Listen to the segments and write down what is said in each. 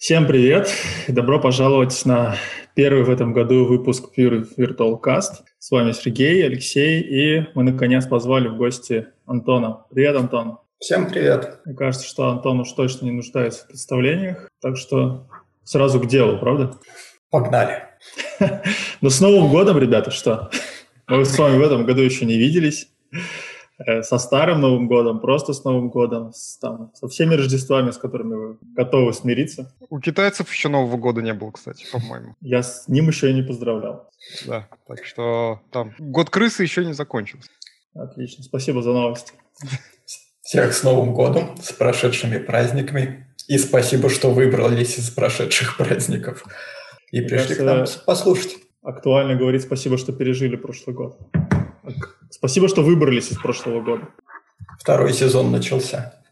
Всем привет добро пожаловать на первый в этом году выпуск Pure Virtual Cast. С вами Сергей, Алексей, и мы наконец позвали в гости Антона. Привет, Антон. Всем привет. Мне кажется, что Антон уж точно не нуждается в представлениях, так что сразу к делу, правда? Погнали. Ну, с Новым годом, ребята, что? Мы с вами в этом году еще не виделись. Э, со старым Новым годом, просто с Новым годом, с, там, со всеми Рождествами, с которыми вы готовы смириться. У китайцев еще Нового года не было, кстати, по-моему. Я с ним еще и не поздравлял. Да, так что там год крысы еще не закончился. Отлично, спасибо за новости. Всех с Новым годом, с прошедшими праздниками. И спасибо, что выбрались из прошедших праздников. И Мне пришли кажется, к нам послушать. Актуально говорить спасибо, что пережили прошлый год. Спасибо, что выбрались из прошлого года. Второй сезон начался.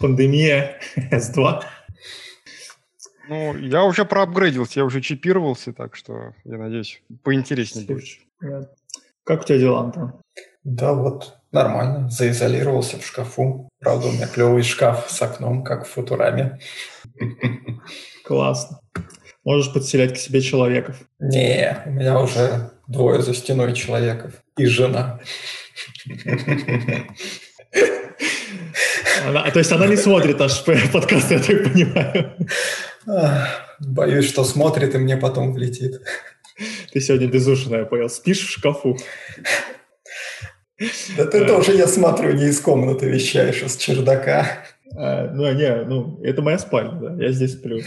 Пандемия S2. Ну, я уже проапгрейдился, я уже чипировался, так что, я надеюсь, поинтереснее будет. Как у тебя дела, Антон? Да вот, нормально. Заизолировался в шкафу. Правда, у меня клевый шкаф с окном, как в Футураме. Классно. Можешь подселять к себе человеков. Не, у меня уже двое за стеной человеков и жена. Она, то есть она не смотрит наш подкаст, я так понимаю. Боюсь, что смотрит и мне потом влетит. Ты сегодня безушная, понял. Спишь в шкафу. Да ты тоже, я смотрю, не из комнаты вещаешь, а с чердака. А, ну, не, ну, это моя спальня, да, я здесь сплю.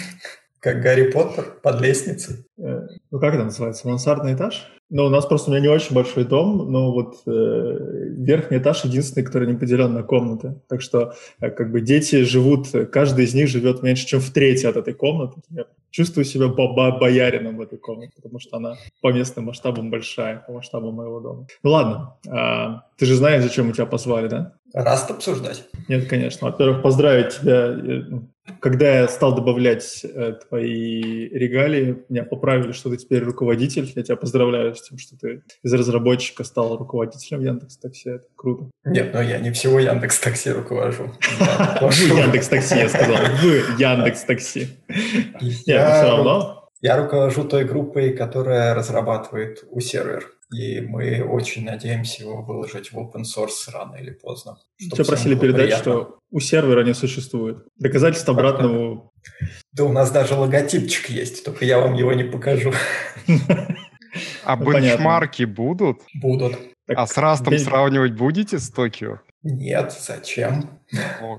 Как Гарри Поттер под лестницей. Э, ну, как это называется? Мансардный этаж? Ну, у нас просто у меня не очень большой дом, но вот э, верхний этаж единственный, который не поделен на комнаты. Так что э, как бы дети живут, каждый из них живет меньше, чем в трети от этой комнаты. Я чувствую себя баба боярином в этой комнате, потому что она по местным масштабам большая, по масштабу моего дома. Ну ладно, э, ты же знаешь, зачем мы тебя позвали, да? Раст обсуждать? Нет, конечно. Во-первых, поздравить тебя. Э, ну, когда я стал добавлять э, твои регалии, меня поправили, что ты теперь руководитель. Я тебя поздравляю тем, что ты из разработчика стал руководителем Яндекс Такси. Это круто. Нет, но я не всего Яндекс Такси руковожу. Вы Яндекс Такси, я сказал. Вы Яндекс Такси. Я все равно. Я руковожу той группой, которая разрабатывает у сервер и мы очень надеемся его выложить в open source рано или поздно. Тебя просили передать, приятно. что у сервера не существует. Доказательств обратного... Да у нас даже логотипчик есть, только я вам его не покажу. А ну, бенчмарки будут? Будут. А с Растом сравнивать будете с Токио? Нет, зачем?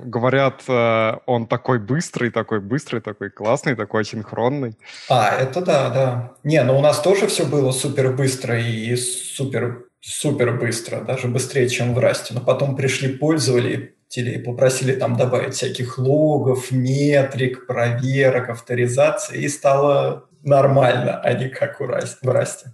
Говорят, э, он такой быстрый, такой быстрый, такой классный, такой синхронный. А, это да, да. Не, но у нас тоже все было супер быстро и супер, супер быстро, даже быстрее, чем в Расте. Но потом пришли пользователи и попросили там добавить всяких логов, метрик, проверок, авторизации, и стало нормально, а не как в Расте.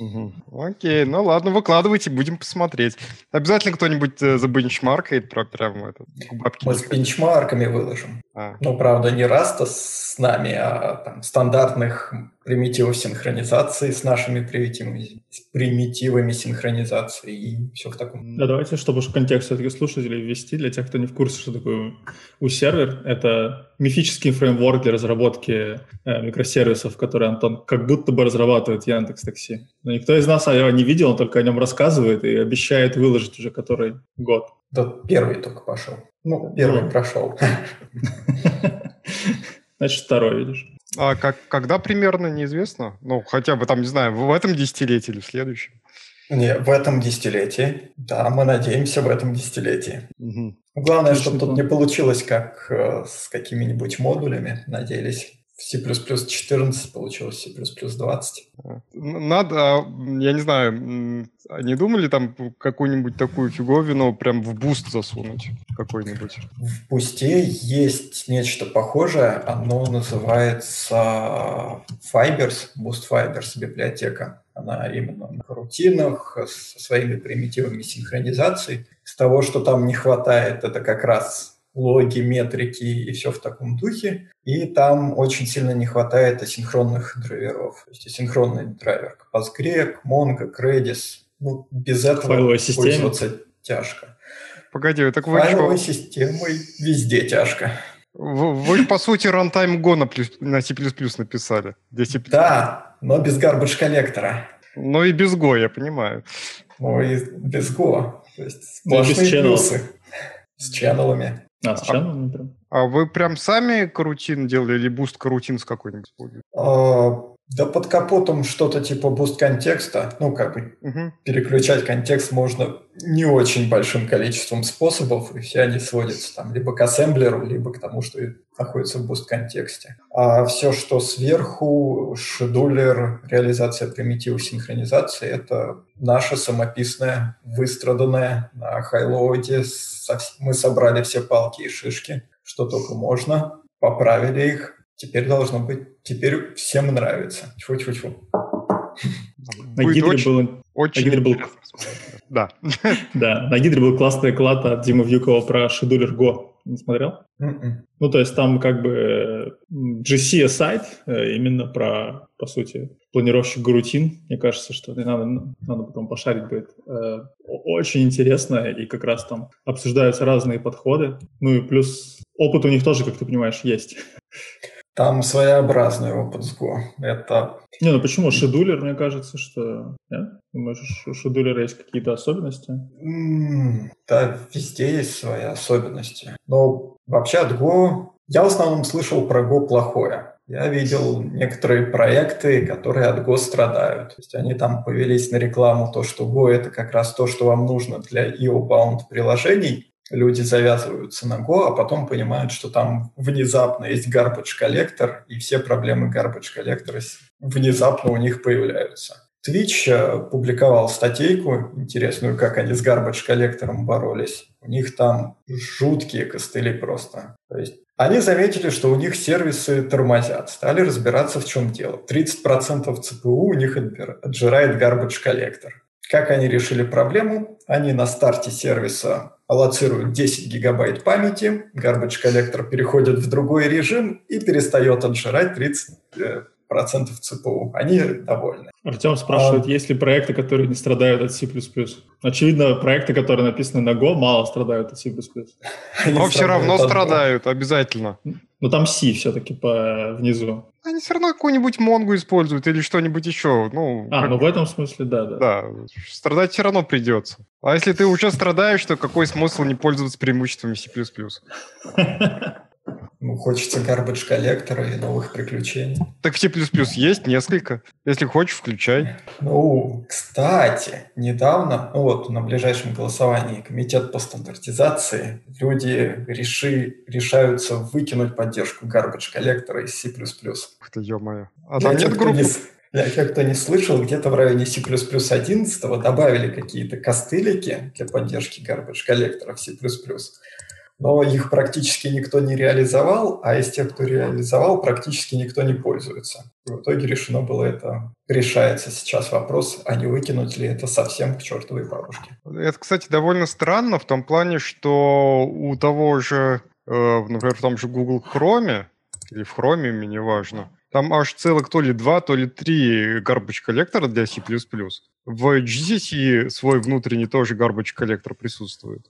Угу. Окей, ну ладно, выкладывайте, будем посмотреть. Обязательно кто-нибудь э, забенчмаркает про прям это, бабки. Мы с бенчмарками выложим. А. Ну, правда, не раз-то с нами, а там стандартных примитивов синхронизации с нашими примитивами, с примитивами синхронизации и все в таком. Да, давайте, чтобы в контекст все-таки слушателей ввести, для тех, кто не в курсе, что такое U-сервер, это мифический фреймворк для разработки э, микросервисов, который Антон как будто бы разрабатывает Яндекс Такси. Но никто из нас его не видел, он только о нем рассказывает и обещает выложить уже который год. Да, первый только пошел. Ну, первый ну. прошел. Значит, второй, видишь. А как, когда примерно, неизвестно? Ну, хотя бы там, не знаю, в этом десятилетии или в следующем? Не, в этом десятилетии. Да, мы надеемся в этом десятилетии. Угу. Главное, чтобы тут не получилось, как э, с какими-нибудь модулями. Надеялись C++ 14 получилось C++ 20. Надо, а, я не знаю, не думали там какую-нибудь такую фиговину прям в Boost засунуть какой-нибудь? В Boost е есть нечто похожее, оно называется Fibers, Boost Fibers библиотека. Она именно на корутинах, со своими примитивами синхронизации. Из того, что там не хватает, это как раз логи, метрики и все в таком духе. И там очень сильно не хватает асинхронных драйверов. То есть асинхронный драйвер к Postgre, к Mongo, к Redis. Ну, без этого файловой пользоваться тяжко. Погоди, так вы файловой что? системой везде тяжко. Вы, вы по сути, runtime Go на, плюс, на C++ написали. Где C++. Да, но без garbage collector а. Ну и без Go, я понимаю. Ну и без Go. То есть сплошные плюсы. С channel ами. А, с channel ами прям? А вы прям сами coroutine делали или Boost Coroutines какой-нибудь? А, да под капотом что-то типа Boost Context а. Ну, как бы угу. переключать контекст можно не очень большим количеством способов, и все они сводятся там либо к ассемблеру, либо к тому, что находится в Boost Context е. А все, что сверху, scheduler, реализация примитива синхронизации, это наша самописная, выстраданная на highload е. Мы собрали все палки и шишки, что только можно, поправили их, Теперь должно быть, теперь всем нравится. Тьфу-тьфу-тьфу. На Гидре был... Очень на Гидре был... Да. да, на Гидре был классный клад от Димы Вьюкова про шедулер Go. Не смотрел? Mm-mm. М-м. Ну, то есть там как бы GC сайт э, именно про, по сути, планировщик гарутин. Мне кажется, что надо, надо потом пошарить будет. Э, очень интересно, и как раз там обсуждаются разные подходы. Ну и плюс опыт у них тоже, как ты понимаешь, есть. Там своеобразный опыт с Go. Это... Не, ну почему? Шедулер, мне кажется, что... Нет? Думаешь, у шедулера есть какие-то особенности? Mm, да, везде есть свои особенности. Но вообще от Go... Я в основном слышал про Go плохое. Я видел некоторые проекты, которые от Go страдают. То есть они там повелись на рекламу, то, что Go — это как раз то, что вам нужно для IO-bound приложений, люди завязываются на Go, а потом понимают, что там внезапно есть garbage коллектор, и все проблемы garbage коллектора внезапно у них появляются. Twitch э, публиковал статейку интересную, как они с garbage коллектором боролись. У них там жуткие костыли просто. То есть они заметили, что у них сервисы тормозят, стали разбираться, в чем дело. 30% ЦПУ у них отжирает garbage коллектор. Как они решили проблему? Они на старте сервиса аллоцируют 10 гигабайт памяти, garbage коллектор переходит в другой режим и перестает отжирать 30 э, процентов ЦПУ. Они довольны. Артем спрашивает, а... есть ли проекты, которые не страдают от C++? Очевидно, проекты, которые написаны на Go, мало страдают от C++. Но все равно страдают, обязательно. Но там C все-таки по внизу. Они все равно какую-нибудь Монгу используют или что-нибудь еще. Ну, а, как... ну в этом смысле, да, да. Да, страдать все равно придется. А если ты уже страдаешь, то какой смысл не пользоваться преимуществами C++? Ну, хочется garbage коллектора и новых приключений. Так в C++ есть несколько. Если хочешь, включай. Ну, кстати, недавно, ну вот на ближайшем голосовании комитет по стандартизации, люди реши, решаются выкинуть поддержку garbage коллектора из C++. Ух ты, ё-моё. А там нет группы? Я как-то не слышал, где-то в районе C++ 11 добавили какие-то костылики для поддержки garbage коллектора в C++ но их практически никто не реализовал, а из тех, кто реализовал, практически никто не пользуется. И в итоге решено было это, решается сейчас вопрос, а не выкинуть ли это совсем к чертовой бабушке. Это, кстати, довольно странно в том плане, что у того же, э, например, в том же Google Chrome, или в Chromium, неважно, там аж целых то ли два, то ли три garbage коллектора для C++. В GCC свой внутренний тоже garbage коллектор присутствует.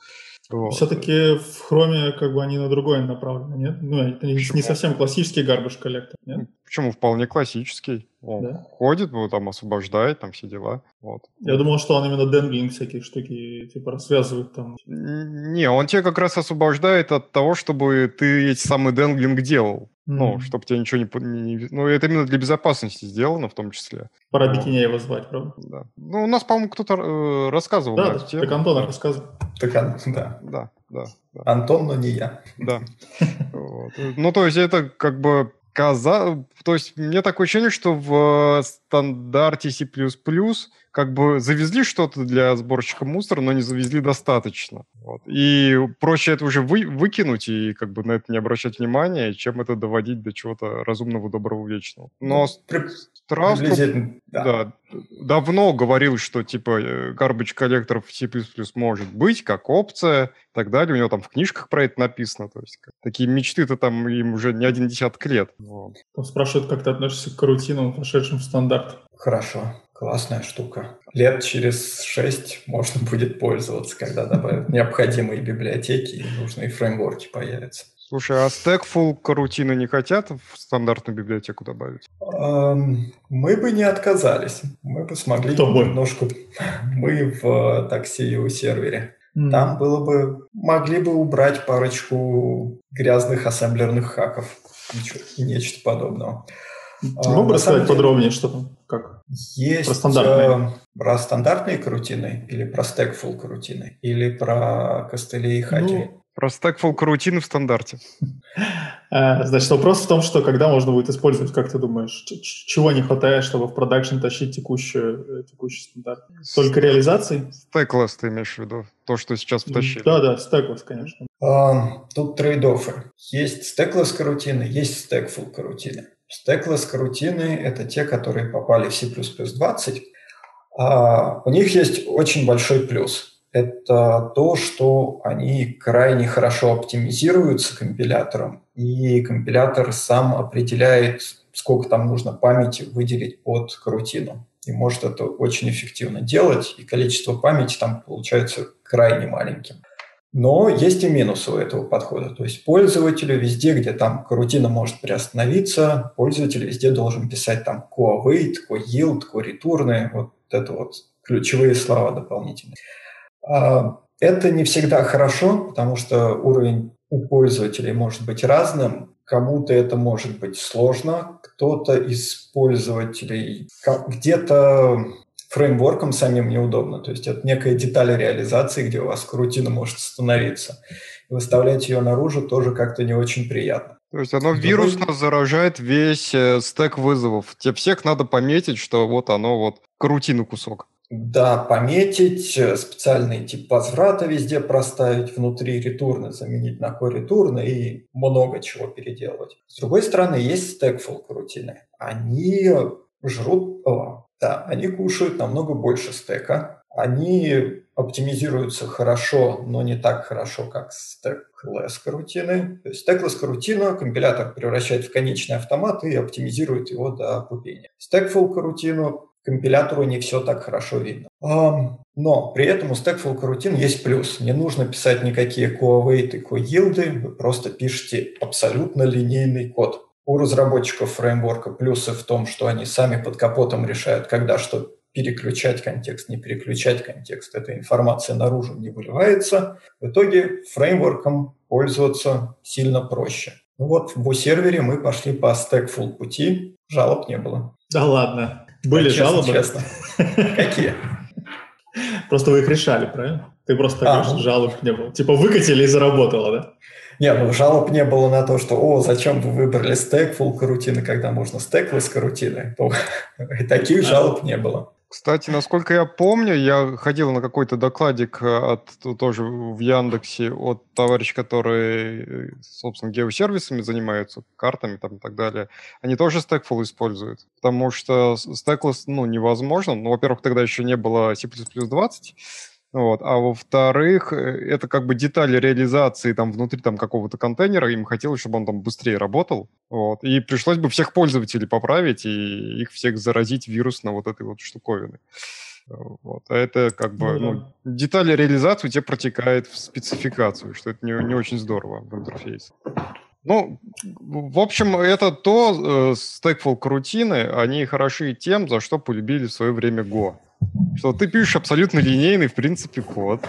Вот. Все-таки в хроме как бы они на другое направлены, нет? Ну, это не, не совсем классический garbage коллектор, нет? Почему? Вполне классический. Он да? ходит, вот, там освобождает, там все дела. Вот. Я думал, что он именно денглинг всякие штуки, типа, связывает там. Не, он тебе как раз освобождает от того, чтобы ты эти самые денглинг делал. Mm-hmm. Ну, чтобы тебя ничего не, не... Ну, это именно для безопасности сделано в том числе. Пора Но... его звать, правда? Да. Ну, у нас, по-моему, кто-то э, рассказывал. Да, да так Антон да. рассказывал. Так, да. Да, да. да. Антон, но не я. Да. Ну, то есть это как бы каза... То есть мне такое ощущение, что в стандарте C++ как бы завезли что-то для сборщика мусора, но не завезли достаточно. Вот. И проще это уже вы, выкинуть и как бы на это не обращать внимания, чем это доводить до чего-то разумного, доброго, вечного. Но ну, Страуструп да. да, давно говорил, что типа э, garbage коллектор в C++ может быть как опция и так далее. У него там в книжках про это написано. То есть как, такие мечты-то там им уже не один десяток лет. Вот. Там спрашивают, как ты относишься к рутинам, вошедшим в стандарт. Хорошо. Классная штука. Лет через шесть можно будет пользоваться, когда добавят необходимые библиотеки и нужные фреймворки появятся. Слушай, а Stackful карутины не хотят в стандартную библиотеку добавить? Эм, мы бы не отказались. Мы бы смогли Кто немножко... Мы в такси у сервере. Mm. Там было бы... Могли бы убрать парочку грязных ассемблерных хаков. Ничего, нечто подобного. Могу а, рассказать деле, подробнее, что там? Как? Есть про стандартные. Э, про стандартные карутины или про стекфул карутины или про костыли и хаки? Ну, про стекфул карутины в стандарте. Э, значит, вопрос в том, что когда можно будет использовать, как ты думаешь, чего не хватает, чтобы в production тащить текущую, э, текущий стандарт? Только реализации? Stackless ты имеешь в виду? То, что сейчас втащили. Да, да, stackless, конечно. А, тут trade-off ы. Есть стеклess карутины, есть stackful корутины. Корутины — это те, которые попали в C++20. А у них есть очень большой плюс. Это то, что они крайне хорошо оптимизируются компилятором, и компилятор сам определяет, сколько там нужно памяти выделить под карутину. И может это очень эффективно делать, и количество памяти там получается крайне маленьким. Но есть и минусы у этого подхода. То есть пользователю везде, где там карутина может приостановиться, пользователь везде должен писать там co-await, co-yield, co-return, вот это вот ключевые слова дополнительные. А, это не всегда хорошо, потому что уровень у пользователей может быть разным. Кому-то это может быть сложно, кто-то из пользователей где-то фреймворком самим неудобно. То есть это некая деталь реализации, где у вас рутина может остановиться. И выставлять ее наружу тоже как-то не очень приятно. То есть оно вирусно заражает весь э, стек вызовов. Тебе всех надо пометить, что вот оно вот карутину кусок. Да, пометить, э, специальный тип возврата везде проставить, внутри ретурна заменить на core ретурна и много чего переделывать. С другой стороны, есть стекфул карутины. Они жрут, о, да, они кушают намного больше стека. Они оптимизируются хорошо, но не так хорошо, как стеклess карутины. То есть стеклess карутина компилятор превращает в конечный автомат и оптимизирует его до пупения. Stackful карутину компилятору не все так хорошо видно. Но при этом у Stackful карутин есть плюс. Не нужно писать никакие co-await и co-yield, вы просто пишете абсолютно линейный код. У разработчиков фреймворка плюсы в том, что они сами под капотом решают, когда что переключать контекст, не переключать контекст. Эта информация наружу не выливается. В итоге фреймворком пользоваться сильно проще. Ну вот в сервере мы пошли по Stackful пути, жалоб не было. Да ладно, были да, жалобы? Честно. Какие? Просто вы их решали, правильно? Ты просто а, говоришь, ну... жалоб не было. Типа выкатили и заработало, да? Не, ну жалоб не было на то, что, о, зачем вы выбрали стек full карутины, когда можно стеклess карутины. И таких жалоб не было. Кстати, насколько я помню, я ходил на какой-то докладик от, тоже в Яндексе от товарища, который, собственно, геосервисами занимаются, картами там и так далее. Они тоже Stackful используют, потому что Stackless, ну, невозможно. Ну, во-первых, тогда еще не было C++20, вот. А во-вторых, э, это как бы детали реализации там внутри там какого-то контейнера, им хотелось, чтобы он там быстрее работал. Вот. И пришлось бы всех пользователей поправить и их всех заразить вирусно вот этой вот штуковины. Вот. А это как бы ну, ну, детали реализации у тебя протекает в спецификацию, что это не, не очень здорово в интерфейсе. Ну, в общем, это то, э, Stackful крутины, они хороши тем, за что полюбили в свое время Go что ты пишешь абсолютно линейный, в принципе, код.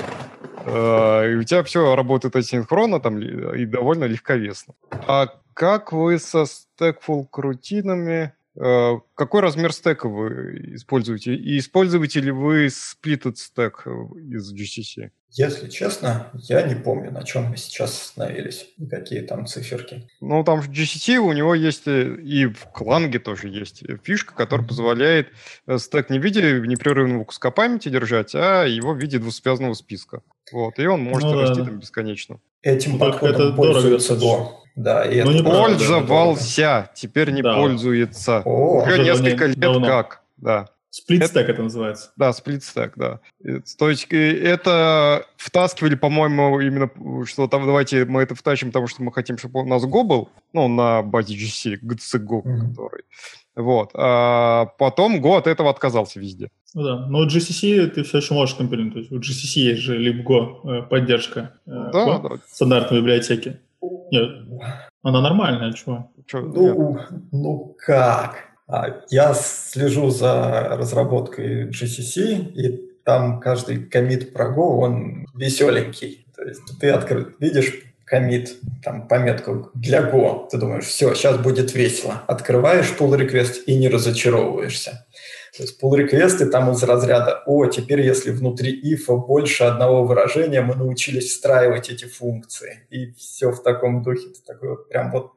Э, и у тебя все работает асинхронно там, и довольно легковесно. А как вы со стекфул крутинами Э, какой размер стека вы используете? И используете ли вы splitted стек из GCC? Если честно, я не помню, на чем мы сейчас остановились, какие там циферки. Ну, там в GCC у него есть, э, и в Кланге тоже есть фишка, которая позволяет э, стек не в виде непрерывного куска памяти держать, а его в виде двусвязного списка. Вот, и он может ну, расти да. там бесконечно. Этим подходом это пользуется Go. Да, и ну, это пользовался, теперь не да. пользуется. О, Уже несколько лет давно. как, да. Сплитстек это, это называется. Да, сплитстек, да. То есть это втаскивали, по-моему, именно, что там давайте мы это втащим, потому что мы хотим, чтобы у нас Go был, ну, на базе GC, GC Go, mm-hmm. который. Вот. А потом Go от этого отказался везде. Ну да, но GCC ты все еще можешь компилировать. То есть у GCC есть же LibGo э, поддержка э, да, Go, да. стандартной библиотеки. Нет, она нормальная, чего? Ну, ну как? А, я слежу за разработкой GCC, и там каждый комит про Go, он веселенький. То есть ты открыт, видишь комит, там, пометку для Go, ты думаешь, все, сейчас будет весело. Открываешь pull request и не разочаровываешься. То есть pull реквесты там из разряда «О, теперь если внутри if больше одного выражения, мы научились встраивать эти функции». И все в таком духе. Ты такой вот прям вот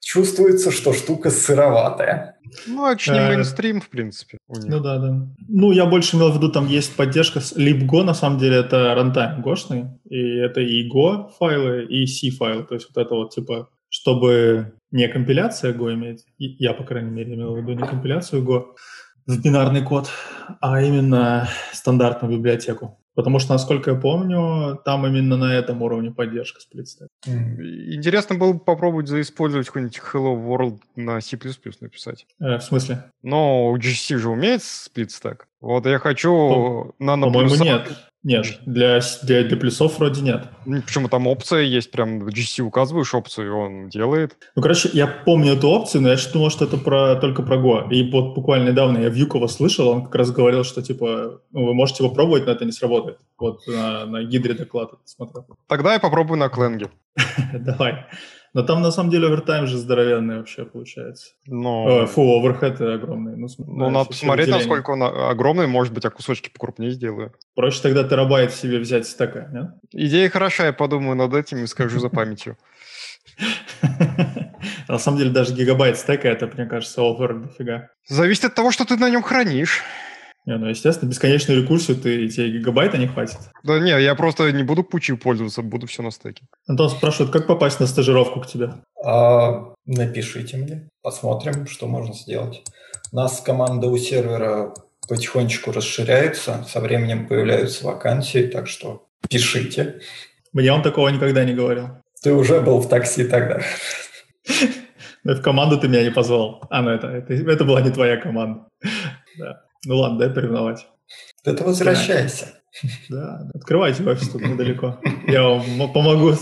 чувствуется, что штука сыроватая. Ну, же не э, мейнстрим, в принципе. Ну да, да. Ну, я больше имел в виду, там есть поддержка с LibGo, на самом деле, это рантайм гошный, и это и Go файлы, и C файлы, то есть вот это вот, типа, чтобы не компиляция Go иметь, я, по крайней мере, имел в виду не компиляцию Go в бинарный код, а именно стандартную библиотеку. Потому что, насколько я помню, там именно на этом уровне поддержка сплитстек. Интересно было бы попробовать заиспользовать какой-нибудь Hello World на C++ написать. Э, в смысле? Но GC же умеет сплитстек. Вот я хочу По- на По-моему, нет. Нет, для, для, для плюсов вроде нет. Ну, почему там опция есть, прям в GC указываешь опцию, и он делает. Ну, короче, я помню эту опцию, но я думал, что это про, только про Go. И вот буквально недавно я Вьюкова слышал, он как раз говорил, что, типа, ну, вы можете попробовать, но это не сработает. Вот на, на Гидре доклад смотрел. Тогда я попробую на Кленге. Давай. Но там на самом деле овертайм же здоровенный вообще получается. Но... Э, фу, оверхед огромный. Ну, ну надо посмотреть, насколько он огромный, может быть, я кусочки покрупнее сделаю. Проще тогда терабайт себе взять стака, нет? Идея хороша, я подумаю над этим и скажу за памятью. На самом деле даже гигабайт стека, это, мне кажется, овер дофига. Зависит от того, что ты на нем хранишь. Не, ну, естественно, бесконечную рекурсию ты, тебе гигабайта не хватит. Да не, я просто не буду пучью пользоваться, буду все на стеке. Антон спрашивает, как попасть на стажировку к тебе? А, напишите мне, посмотрим, что можно сделать. У нас команда у сервера потихонечку расширяется, со временем появляются вакансии, так что пишите. Мне он такого никогда не говорил. Ты уже был в такси тогда. В команду ты меня не позвал. А, ну это, это, это была не твоя команда. Да. Ну ладно, дай поревновать. Ты возвращайся. Да, открывайте офис тут недалеко. Я вам помогу.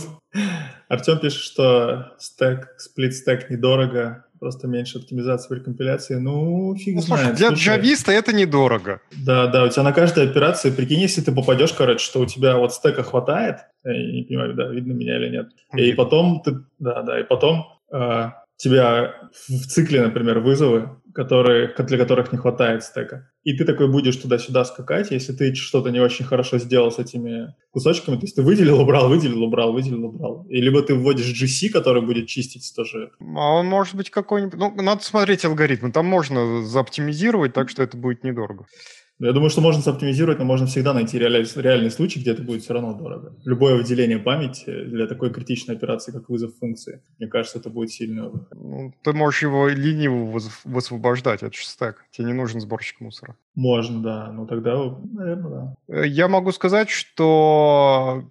Артем пишет, что стек, сплит стек недорого, просто меньше оптимизации при компиляции. Ну, фиг ну, знает. Слушай, для джависта это недорого. Да, да, у тебя на каждой операции, прикинь, если ты попадешь, короче, что у тебя вот стека хватает, я не понимаю, да, видно меня или нет, и потом ты, да, да, и потом э, тебя в цикле, например, вызовы, которые, для которых не хватает стека. И ты такой будешь туда-сюда скакать, если ты что-то не очень хорошо сделал с этими кусочками, то есть ты выделил, убрал, выделил, убрал, выделил, убрал. И либо ты вводишь GC, который будет чистить тоже. А он может быть какой-нибудь... Ну, надо смотреть алгоритм. Там можно заоптимизировать так, что это будет недорого. Я думаю, что можно соптимизировать, но можно всегда найти реальный, реальный случай, где это будет все равно дорого. Любое выделение памяти для такой критичной операции, как вызов функции, мне кажется, это будет сильно... Ну, ты можешь его линию высвобождать, это же стек. Тебе не нужен сборщик мусора. Можно, да. Ну тогда, наверное, да. Э, я могу сказать, что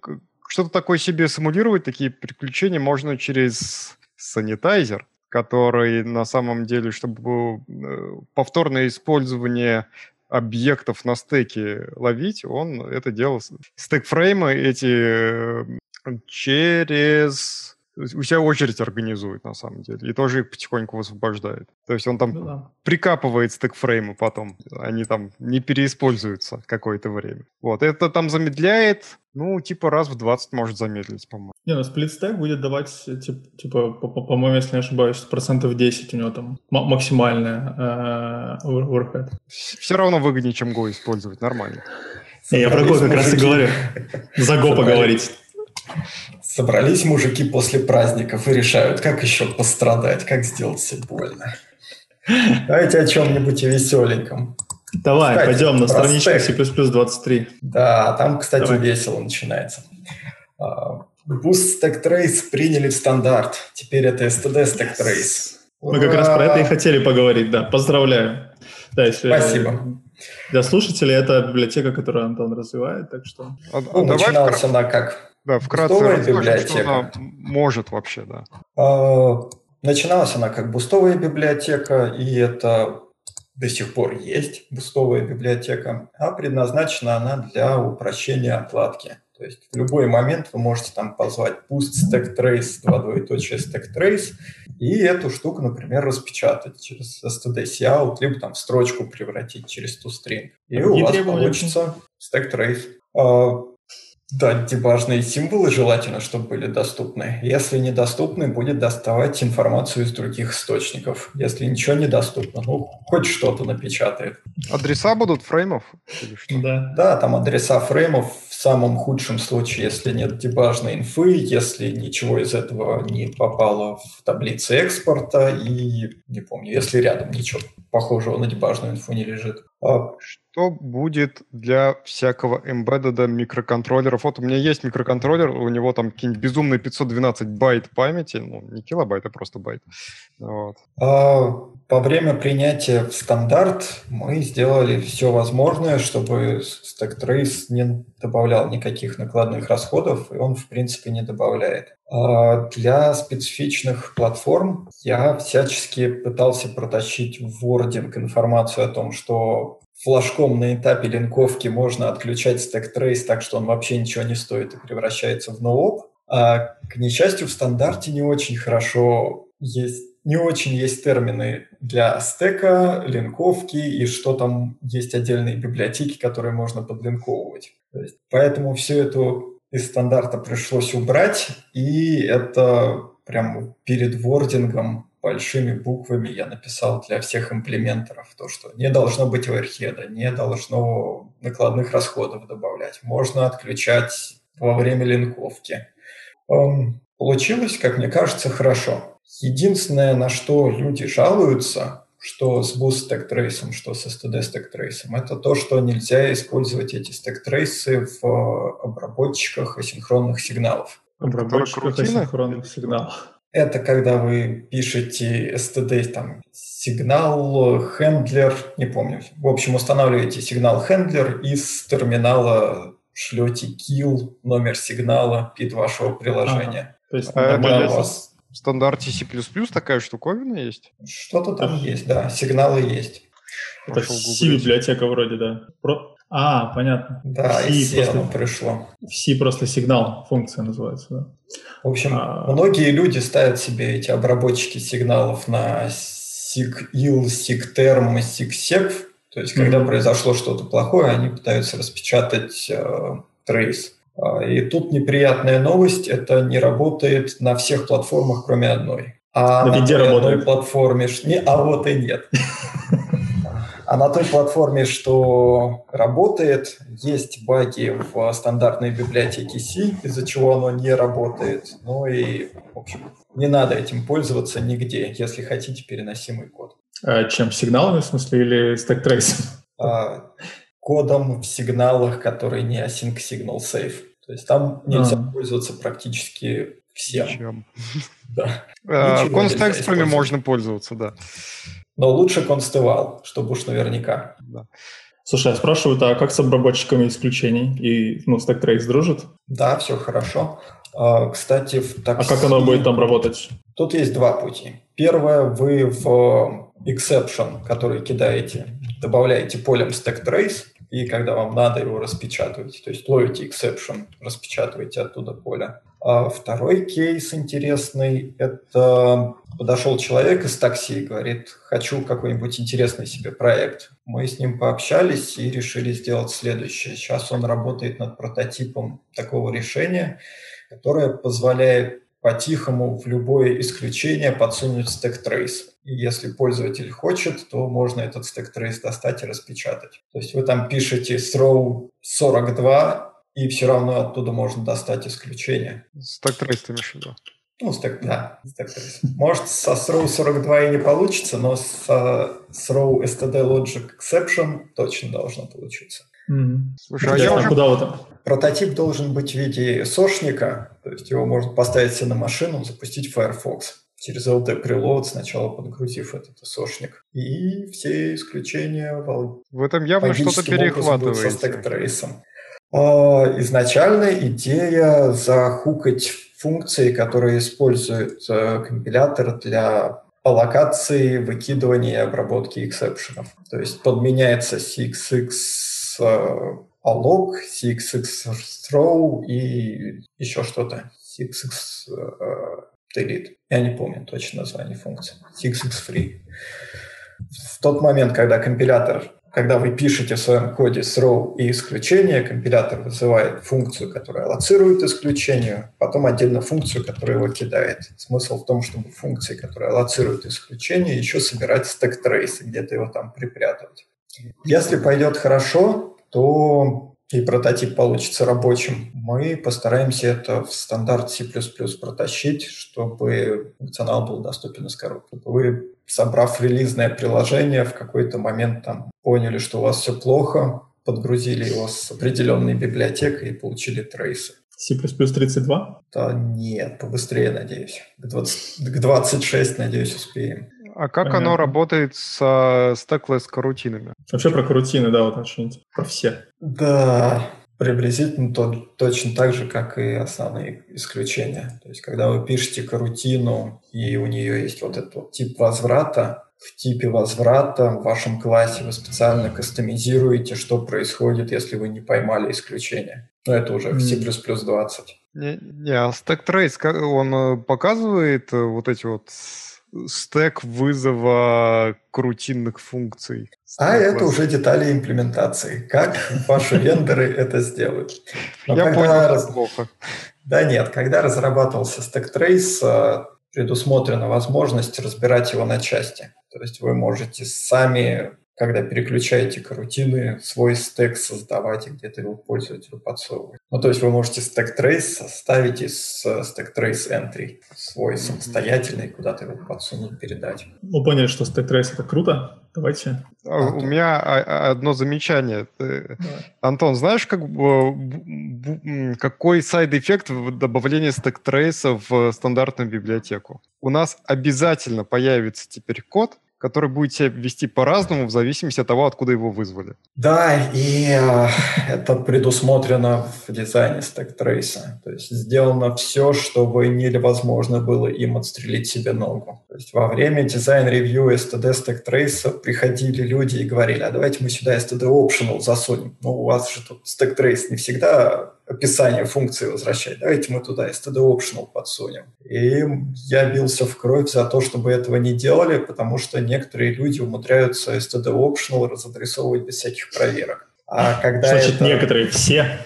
что-то такое себе симулировать, такие приключения можно через санитайзер, который на самом деле, чтобы э, повторное использование объектов на стеке ловить, он это делал. Стек-фреймы эти э, через у себя очередь организует, на самом деле, и тоже их потихоньку высвобождает. То есть он там ну, да. прикапывает стек-фреймы потом, они там не переиспользуются какое-то время. Вот, это там замедляет, ну, типа раз в 20 может замедлить, по-моему. Не, ну сплит будет давать, типа, типа по-моему, если не ошибаюсь, процентов 10 у него там максимальная э, overhead. Все равно выгоднее, чем Go использовать, нормально. Я про Go как раз и говорю. За Go поговорить. Собрались мужики после праздников и решают, как еще пострадать, как сделать себе больно. Давайте о чем-нибудь веселеньком. Давай, кстати, пойдем на страничку C++ 23. Да, там, кстати, Давай. весело начинается. А, Boost Stack Trace приняли в стандарт. Теперь это STD Stack Trace. Мы как раз про это и хотели поговорить, да. Поздравляю. Да, если Спасибо. Для слушателей это библиотека, которую Антон развивает, так что... А, ну, начиналась она как да, вкратце расскажем, что она может вообще, да. А, начиналась она как бустовая библиотека, и это до сих пор есть бустовая библиотека, а предназначена она для упрощения отладки. То есть в любой момент вы можете там позвать pust stack trace, два двоеточия stack trace, и эту штуку, например, распечатать через std cout, либо там в строчку превратить через toString. И у вас получится stack trace. Да, дебажные символы желательно, чтобы были доступны. Если недоступны, будет доставать информацию из других источников. Если ничего недоступно, ну, хоть что-то напечатает. Адреса будут фреймов? Да. да, там адреса фреймов в самом худшем случае, если нет дебажной инфы, если ничего из этого не попало в таблицы экспорта и, не помню, если рядом ничего похожего на дебажную инфу не лежит. А что будет для всякого embedded микроконтроллеров? Вот у меня есть микроконтроллер, у него там какие-нибудь безумные 512 байт памяти, ну, не килобайт, а просто байт. Вот. А, во время принятия в стандарт мы сделали все возможное, чтобы stack trace не добавлял никаких накладных расходов, и он, в принципе, не добавляет. А для специфичных платформ я всячески пытался протащить в wording информацию о том, что флажком на этапе линковки можно отключать трейс так, что он вообще ничего не стоит и превращается в нооп. А, к несчастью, в стандарте не очень хорошо есть, не очень есть термины для стека, линковки и что там есть отдельные библиотеки, которые можно подлинковывать. Есть, поэтому все это из стандарта пришлось убрать, и это прямо перед вордингом большими буквами я написал для всех имплементеров то, что не должно быть оверхеда, не должно накладных расходов добавлять. Можно отключать во время линковки. Получилось, как мне кажется, хорошо. Единственное, на что люди жалуются, что с Boost Stack Trace, что с STD Stack Trace, это то, что нельзя использовать эти Stack Trace в обработчиках асинхронных сигналов. Обработчиках асинхронных сигналов. Это когда вы пишете std, там, сигнал, хендлер, не помню. В общем, устанавливаете сигнал хендлер из терминала шлете kill, номер сигнала, пид вашего приложения. Ага. То есть а это у вас... в стандарте C++ такая штуковина есть? Что-то там есть, да, сигналы есть. Это C-библиотека вроде, да. Про... А, понятно. Да, C из C просто... пришло. В C просто сигнал, функция называется, да. В общем, а... многие люди ставят себе эти обработчики сигналов на SIG-IL, SIG-TERM, SIG-SEC. То есть, когда mm-hmm. произошло что-то плохое, они пытаются распечатать э, трейс. А, и тут неприятная новость, это не работает на всех платформах, кроме одной. А на, на той работает? платформе... Не, а вот и нет. А на той платформе, что работает, есть баги в стандартной библиотеке C, из-за чего оно не работает. Ну и, в общем, не надо этим пользоваться нигде, если хотите переносимый код. А чем? Сигналами, в смысле, или stack trace? А, кодом в сигналах, который не async signal safe. То есть там нельзя а. пользоваться практически всем. Чем? Да. А, констекстами можно пользоваться, да. Но лучше констывал, чтобы уж наверняка. Да. Слушай, я спрашиваю, а как с обработчиками исключений? И, ну, Stack Trace дружит? Да, все хорошо. А, кстати, в такси... А как оно будет там работать? Тут есть два пути. Первое, вы в exception, который кидаете, добавляете полем Stack Trace, и когда вам надо его распечатывать, то есть ловите exception, распечатываете оттуда поле. А второй кейс интересный – это подошел человек из такси и говорит, хочу какой-нибудь интересный себе проект. Мы с ним пообщались и решили сделать следующее. Сейчас он работает над прототипом такого решения, которое позволяет по-тихому в любое исключение подсунуть stack trace. И если пользователь хочет, то можно этот stack trace достать и распечатать. То есть вы там пишете throw 42, и все равно оттуда можно достать исключение. Stack trace ты имеешь в виду? Ну, стек, да, stack trace. Может, со throw 42 и не получится, но со throw std logic exception точно должно получиться. Mm-hmm. Слушай, а я уже... куда вы там? Прототип должен быть в виде сошника, то есть его можно поставить себе на машину, запустить Firefox через LD Preload, сначала подгрузив этот сошник. И все исключения в этом явно что-то перехватывается. Со stack trace ом. А, изначально идея захукать функции, которые использует э, компилятор для аллокации, выкидывания и обработки exception ов. То есть подменяется CXX alloc, CXX throw и еще что-то. CXX delete. Я не помню точно название функции. CXX free. В тот момент, когда компилятор когда вы пишете в своем коде throw и исключение, компилятор вызывает функцию, которая аллоцирует исключение, потом отдельно функцию, которая его кидает. Смысл в том, чтобы функции, которые аллоцируют исключение, еще собирать стек трейс и где-то его там припрятывать. Если пойдет хорошо, то и прототип получится рабочим, мы постараемся это в стандарт C++ протащить, чтобы функционал был доступен из коробки. Вы, собрав релизное приложение, в какой-то момент там поняли, что у вас все плохо, подгрузили его с определенной библиотекой и получили трейсы. C++ 32? Да нет, побыстрее, надеюсь. К, 20, к 26, надеюсь, успеем. А как Понятно. оно работает с стеклess карутинами? Вообще про карутины, да, вот очень про все. Да, приблизительно то, точно так же, как и основные исключения. То есть, когда вы пишете карутину, и у нее есть вот этот вот тип возврата, в типе возврата в вашем классе вы специально кастомизируете, что происходит, если вы не поймали исключение. Но это уже в C++ 20. Не, не а Stack Trace, он э, показывает э, вот эти вот стек вызова крутинных функций. А это уже детали имплементации. Как ваши вендоры это сделают. Я понял, раз... плохо. Да нет, когда разрабатывался StackTrace, э, предусмотрена возможность разбирать его на части. То есть вы можете сами когда переключаете карутины, свой стек создавать и где-то его пользователю подсовывать. Ну, то есть вы можете стек трейс составить из стек трейс entry свой самостоятельный, куда-то его подсунуть, передать. Мы поняли, что stack trace это круто. Давайте. А, у меня одно замечание. Ты, Антон, знаешь, как, какой side-effect добавления стек трейса в стандартную библиотеку? У нас обязательно появится теперь код, который будет себя вести по-разному в зависимости от того, откуда его вызвали. Да, и э, это предусмотрено в дизайне стек-трейса. То есть сделано все, чтобы невозможно было им отстрелить себе ногу. То есть во время design review STD стек-трейса приходили люди и говорили, а давайте мы сюда STD optional засунем. Ну, у вас же тут stack trace не всегда описание функции возвращать. Давайте мы туда std optional подсунем. И я бился в кровь за то, чтобы этого не делали, потому что некоторые люди умудряются std optional разадресовывать без всяких проверок. А когда Значит, это... некоторые, все.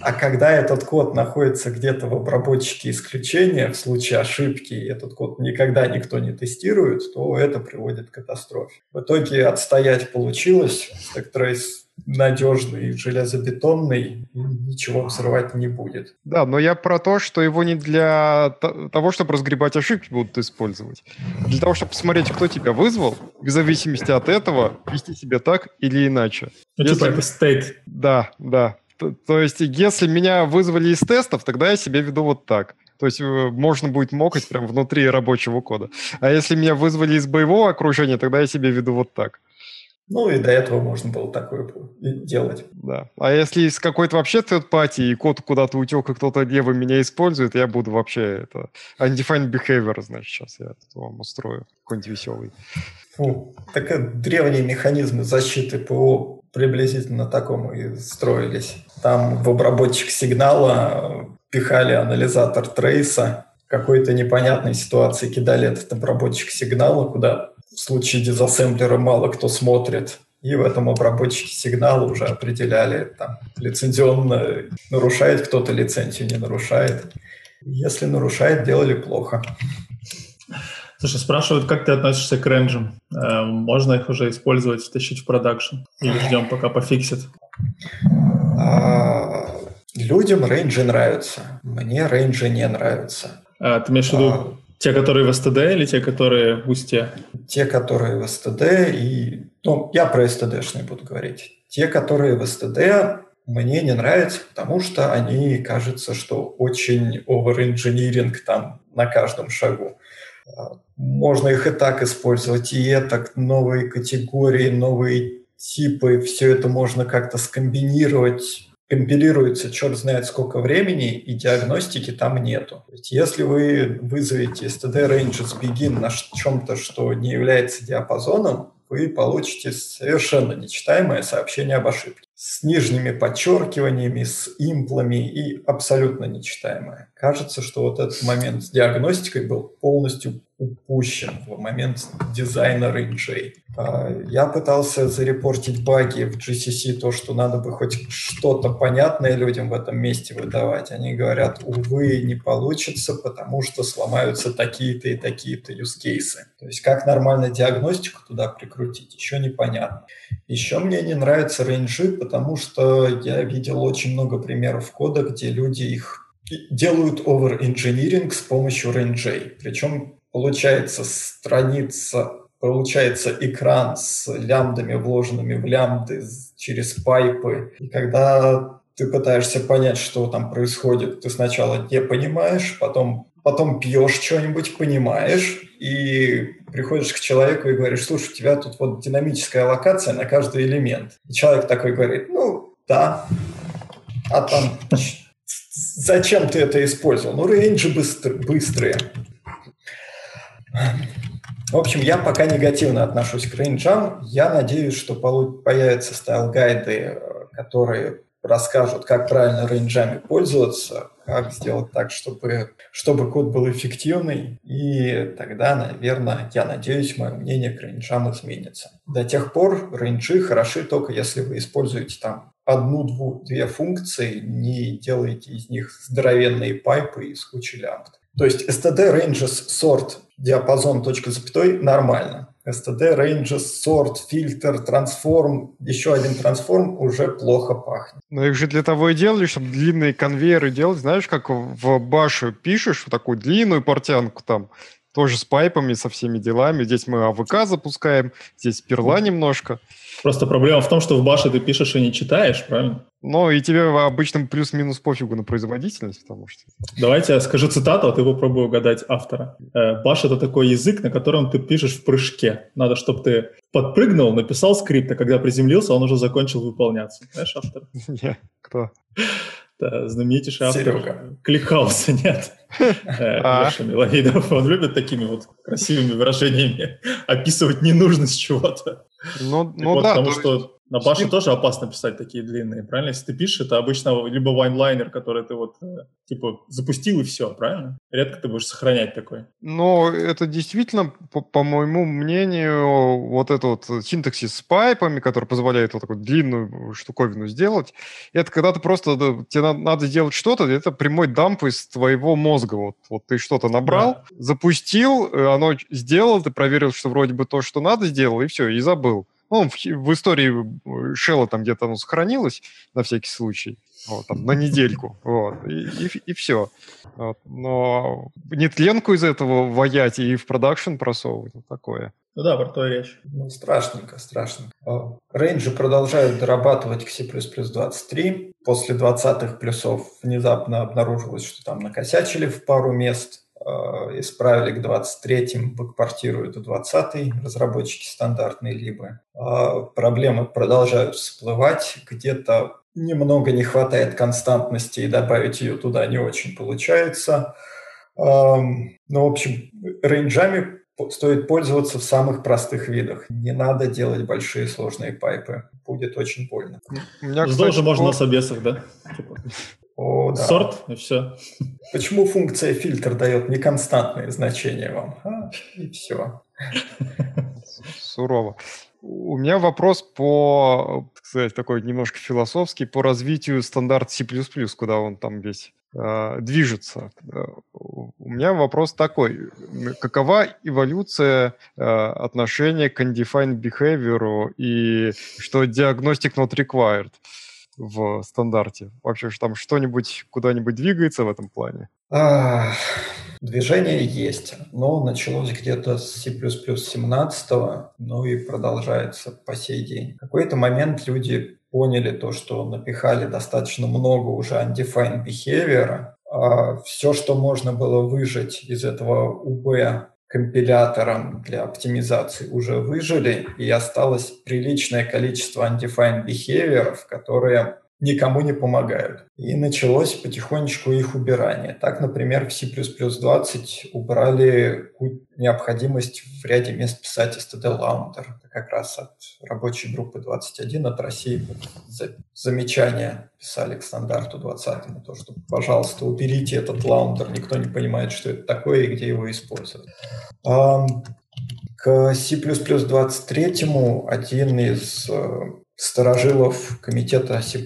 А когда этот код находится где-то в обработчике исключения, в случае ошибки, и этот код никогда никто не тестирует, то это приводит к катастрофе. В итоге отстоять получилось. Stacktrace надежный, железобетонный, ничего взрывать не будет. Да, но я про то, что его не для того, чтобы разгребать ошибки будут использовать. А для того, чтобы посмотреть, кто тебя вызвал, в зависимости от этого, вести себя так или иначе. Ну, типа если... типа это стейт. Да, да. То, то есть, если меня вызвали из тестов, тогда я себя веду вот так. То есть э, можно будет мокать прямо внутри рабочего кода. А если меня вызвали из боевого окружения, тогда я себя веду вот так. Ну и до этого можно было такое делать. Да. А если из какой-то вообще party и код куда-то утек, и кто-то левый меня использует, я буду вообще это undefined behavior, значит, сейчас я вам устрою какой-нибудь веселый. Фу, так древние механизмы защиты ПО приблизительно такому и строились. Там в обработчик сигнала пихали анализатор трейса, какой-то непонятной ситуации кидали этот обработчик сигнала, куда в случае дизассемблера мало кто смотрит. И в этом обработчике сигнала уже определяли, там, лицензионно нарушает кто-то лицензию, не нарушает. Если нарушает, делали плохо. Слушай, спрашивают, как ты относишься к рейнджам? Э, можно их уже использовать, тащить в продакшн? Или ждем, пока пофиксят? А, людям рейнджи нравятся. Мне рейнджи не нравятся. А, ты имеешь в виду а, те, которые в STD или те, которые в Boost е? Те, которые в STD и... Ну, я про STD-шные буду говорить. Те, которые в STD, мне не нравятся, потому что они, кажется, что очень over-engineering там на каждом шагу. Можно их и так использовать, и так новые категории, новые типы, все это можно как-то скомбинировать компилируется черт знает сколько времени, и диагностики там нету. То есть если вы вызовете std ranges begin на чем-то, что не является диапазоном, вы получите совершенно нечитаемое сообщение об ошибке. с нижними подчеркиваниями, с имплами и абсолютно нечитаемая. Кажется, что вот этот момент с диагностикой был полностью упущен в момент дизайна рейнджей. А, я пытался зарепортить баги в GCC, то, что надо бы хоть что-то понятное людям в этом месте выдавать. Они говорят, увы, не получится, потому что сломаются такие-то и такие-то юзкейсы. То есть как нормально диагностику туда прикрутить, еще непонятно. Еще мне не нравятся рейнджи, потому что я видел очень много примеров кода, где люди их делают over-engineering с помощью рейнджей. Причем получается страница, получается экран с лямбдами, вложенными в лямбды через пайпы. И когда ты пытаешься понять, что там происходит, ты сначала не понимаешь, потом, потом пьешь что-нибудь, понимаешь, и приходишь к человеку и говоришь, слушай, у тебя тут вот динамическая аллокация на каждый элемент. И человек такой говорит, ну, да, а там зачем ты это использовал? Ну, рейнджи быстрые. В общем, я пока негативно отношусь к рейнджам. Я надеюсь, что появятся стайл-гайды, которые расскажут, как правильно рейнджами пользоваться, как сделать так, чтобы, чтобы код был эффективный. И тогда, наверное, я надеюсь, мое мнение к рейнджам изменится. До тех пор рейнджи хороши только если вы используете там одну-две функции, не делаете из них здоровенные пайпы из кучи лямбд. То есть std ranges sort диапазон точка запятой нормально. std ranges sort фильтр трансформ еще один трансформ уже плохо пахнет. Но их же для того и делали, чтобы длинные конвейеры делать. Знаешь, как в башу пишешь такую длинную портянку там, тоже с пайпами, со всеми делами. Здесь мы АВК запускаем, здесь перла немножко. Просто проблема в том, что в баше ты пишешь и не читаешь, правильно? Ну, и тебе обычно плюс-минус пофигу на производительность, потому что... Давайте я скажу цитату, а ты попробуй угадать автора. Э, Баш — это такой язык, на котором ты пишешь в прыжке. Надо, чтобы ты подпрыгнул, написал скрипт, а когда приземлился, он уже закончил выполняться. Знаешь автор? Нет, кто? Да, знаменитейший автор Серега. Кликхауса, нет. Э, а? Леша Миловидов. Он любит такими вот красивыми выражениями описывать ненужность чего-то. Ну, ну да. Потому что на баше Steam... тоже опасно писать такие длинные, правильно? Если ты пишешь, это обычно либо one-liner, который ты вот, э, типа, запустил и все, правильно? Редко ты будешь сохранять такой. Но это действительно, по, по моему мнению, вот этот вот синтаксис с пайпами, который позволяет вот такую длинную штуковину сделать, это когда ты просто, тебе надо, надо сделать что-то, это прямой дамп из твоего мозга. Вот, вот ты что-то набрал, да. запустил, э, оно сделал, ты проверил, что вроде бы то, что надо, сделал, и все, и забыл. Ну, в, в истории э, Шелла там где-то оно сохранилось на всякий случай, вот, там, на недельку, вот, и, и, и все. Вот. Но нетленку из этого воять и в продакшн просовывать, вот такое. Ну да, про то и речь. Ну, страшненько, страшненько. Рейнджи продолжают дорабатывать к C++23. После 20-х плюсов внезапно обнаружилось, что там накосячили в пару мест. Э, исправили к 23-м, бэкпортируют в 20-й разработчики стандартные либо. А проблемы продолжают всплывать, где-то немного не хватает константности, и добавить ее туда не очень получается. Ну, в общем, рейнджами стоит пользоваться в самых простых видах. Не надо делать большие сложные пайпы. Будет очень больно. У меня, кстати, Тоже можно на собесах, да? О, да. Sort и все. Почему функция фильтр дает неконстантные значения вам? А, и все. Сурово. У меня вопрос по, так сказать, такой немножко философский, по развитию стандарт C++, куда он там весь э, движется. У меня вопрос такой. Какова эволюция э, отношения к undefined behavior и что diagnostic not required? В стандарте? Вообще там что-нибудь куда-нибудь двигается в этом плане? Движение есть, но началось где-то с C++ 17, ну и продолжается по сей день. В какой-то момент люди поняли то, что напихали достаточно много уже undefined behavior, а все, что можно было выжать из этого UB компилятором для оптимизации уже выжили, и осталось приличное количество undefined behavior, которые никому не помогают. И началось потихонечку их убирание. Так, например, в C++20 убрали необходимость в ряде мест писать std Launcher. Это как раз от рабочей группы 21 от России замечания писали к стандарту 20 на то, что, пожалуйста, уберите этот лаунтер, никто не понимает, что это такое и где его использовать. К C++23 один из сторожилов комитета C++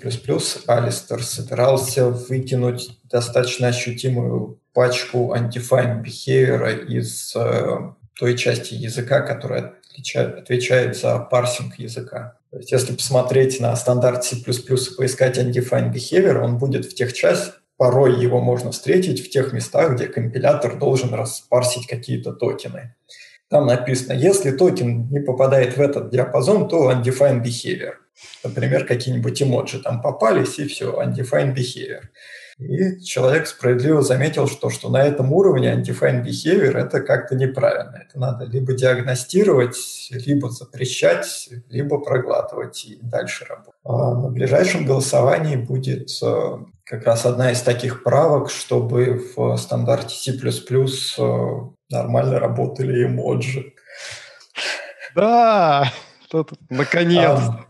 Алистер собирался выкинуть достаточно ощутимую пачку undefined behavior из э, той части языка, которая отвечает, отвечает за парсинг языка. То есть если посмотреть на стандарт C++ и поискать undefined behavior, он будет в тех частях, порой его можно встретить в тех местах, где компилятор должен распарсить какие-то токены. Там написано, если токен не попадает в этот диапазон, то undefined behavior. Например, какие-нибудь эмоджи там попались, и все, undefined behavior. И человек справедливо заметил, что, что на этом уровне undefined behavior это как-то неправильно. Это надо либо диагностировать, либо запрещать, либо проглатывать и дальше работать. А на ближайшем голосовании будет э, как раз одна из таких правок, чтобы в стандарте C++ нормально работали эмоджи. Да, наконец. А,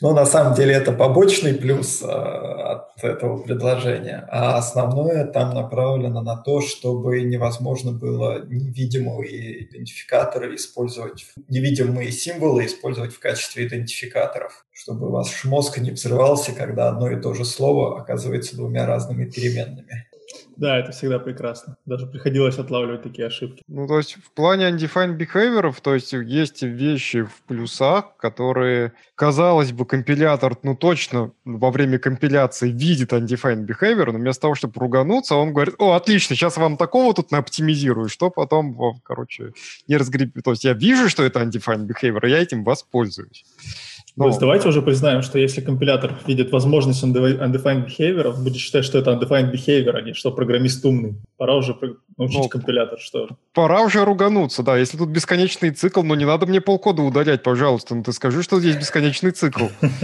ну, на самом деле это побочный плюс а, от этого предложения, а основное там направлено на то, чтобы невозможно было невидимые идентификаторы использовать, невидимые символы использовать в качестве идентификаторов, чтобы ваш мозг не взрывался, когда одно и то же слово оказывается двумя разными переменными. Да, это всегда прекрасно. Даже приходилось отлавливать такие ошибки. Ну, то есть в плане undefined behavior, то есть есть вещи в плюсах, которые, казалось бы, компилятор, ну, точно во время компиляции видит undefined behavior, но вместо того, чтобы ругануться, он говорит, о, отлично, сейчас вам такого тут оптимизирую, что потом вам, короче, не разгребет. То есть я вижу, что это undefined behavior, я этим воспользуюсь. Ну, То есть давайте уже признаем, что если компилятор видит возможность undefined behavior, он будет считать, что это undefined behavior, а не что программист умный. Пора уже научить ну, компилятор, что... Пора уже ругануться, да. Если тут бесконечный цикл, но не надо мне полкода удалять, пожалуйста. Ну ты скажи, что здесь бесконечный цикл.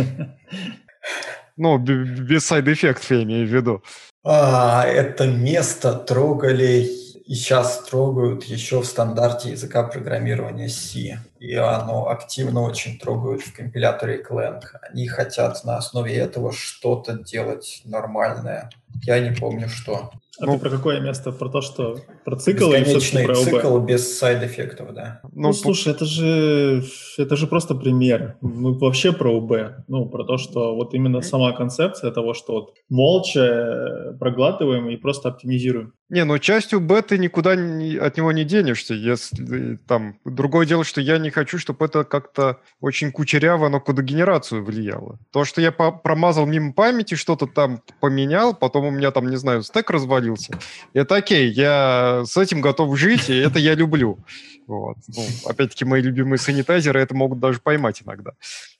Ну, без сайд-эффектов я имею в виду. А, это место трогали и сейчас трогают еще в стандарте языка программирования C. И оно активно очень трогают в компиляторе Clang. Они хотят на основе этого что-то делать нормальное. Я не помню, что. А ну, ты про какое место? Про то, что про цикл или все про цикл без сайд-эффектов, да. Ну, ну слушай, это же, это же просто пример. Мы вообще про УБ. Ну, про то, что вот именно сама концепция того, что вот молча проглатываем и просто оптимизируем. Не, ну частью Б ты никуда не, от него не денешься. Если там другое дело, что я не хочу, чтобы это как-то очень кучеряво на кодогенерацию влияло. То, что я по промазал мимо памяти, что-то там поменял, потом у меня там, не знаю, стек развалился. Это окей, я с этим готов жить, и это я люблю. Вот. Ну, опять-таки, мои любимые санитайзеры это могут даже поймать иногда.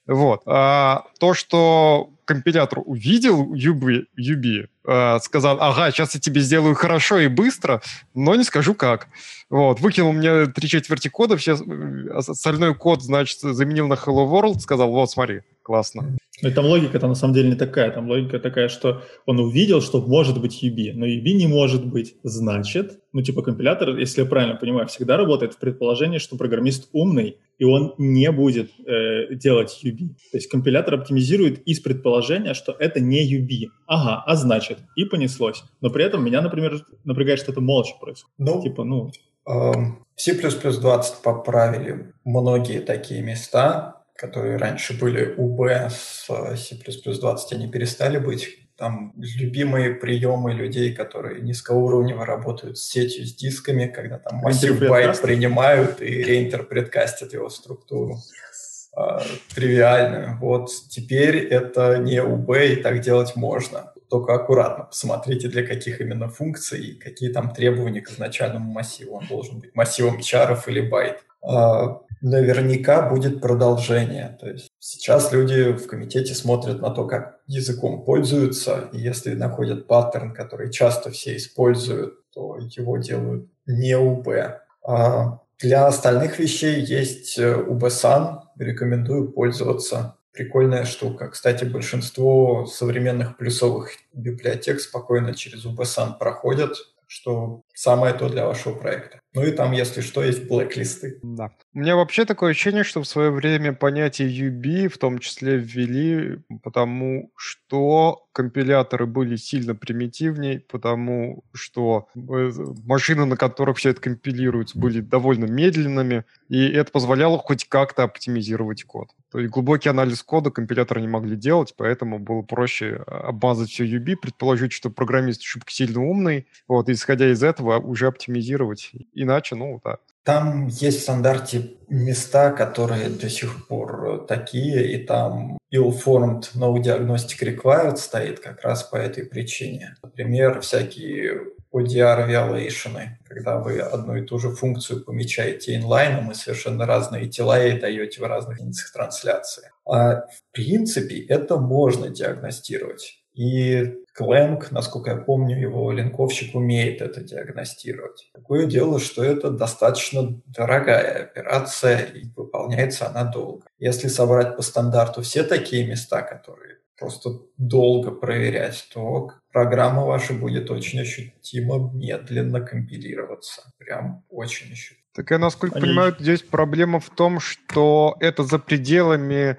Вот. А, то, что компилятор увидел UB, UB э, сказал, ага, сейчас я тебе сделаю хорошо и быстро, но не скажу как. Вот, выкинул мне три четверти кода, все, остальной код, значит, заменил на Hello World, сказал, вот, смотри, классно. Но там логика-то на самом деле не такая. Там логика такая, что он увидел, что может быть UB, но UB не может быть. Значит, ну типа компилятор, если я правильно понимаю, всегда работает в предположении, что программист умный, и он не будет э, делать UB. То есть компилятор оптимизирует из предположения, что это не UB. Ага, а значит, и понеслось. Но при этом меня, например, напрягает, что это молча происходит. Ну, типа, ну... Эм, C++20 поправили многие такие места, которые раньше были UB с C++20, они перестали быть. Там любимые приемы людей, которые низкоуровнево работают с сетью, с дисками, когда там массив байт принимают и реинтерпреткастят его структуру э, тривиальную. Вот теперь это не UB, и так делать можно только аккуратно посмотрите, для каких именно функций и какие там требования к изначальному массиву. Он должен быть массивом чаров или байт. А, наверняка будет продолжение. То есть сейчас люди в комитете смотрят на то, как языком пользуются, и если находят паттерн, который часто все используют, то его делают не УБ. А для остальных вещей есть э, УБ-сан. Рекомендую пользоваться прикольная штука. Кстати, большинство современных плюсовых библиотек спокойно через UBSAN проходят, что самое то для вашего проекта. Ну и там, если что, есть блэк-листы. Да. У меня вообще такое ощущение, что в свое время понятие UB в том числе ввели, потому что компиляторы были сильно примитивнее, потому что э, машины, на которых все это компилируется, были довольно медленными, и это позволяло хоть как-то оптимизировать код. То есть глубокий анализ кода компиляторы не могли делать, поэтому было проще обмазать все UB, предположить, что программист шибко сильно умный, вот, исходя из этого уже оптимизировать. Иначе, ну, да, там есть в стандарте места, которые до сих пор такие, и там ill-formed no diagnostic required стоит как раз по этой причине. Например, всякие ODR violation, когда вы одну и ту же функцию помечаете инлайном и совершенно разные тела и даете в разных единицах трансляции. А в принципе это можно диагностировать. И Clang, насколько я помню, его линковщик умеет это диагностировать. Такое дело, что это достаточно дорогая операция, и выполняется она долго. Если собрать по стандарту все такие места, которые просто долго проверять, то программа ваша будет очень ощутимо медленно компилироваться. Прям очень ощутимо. Так я, насколько Они... понимаю, здесь проблема в том, что это за пределами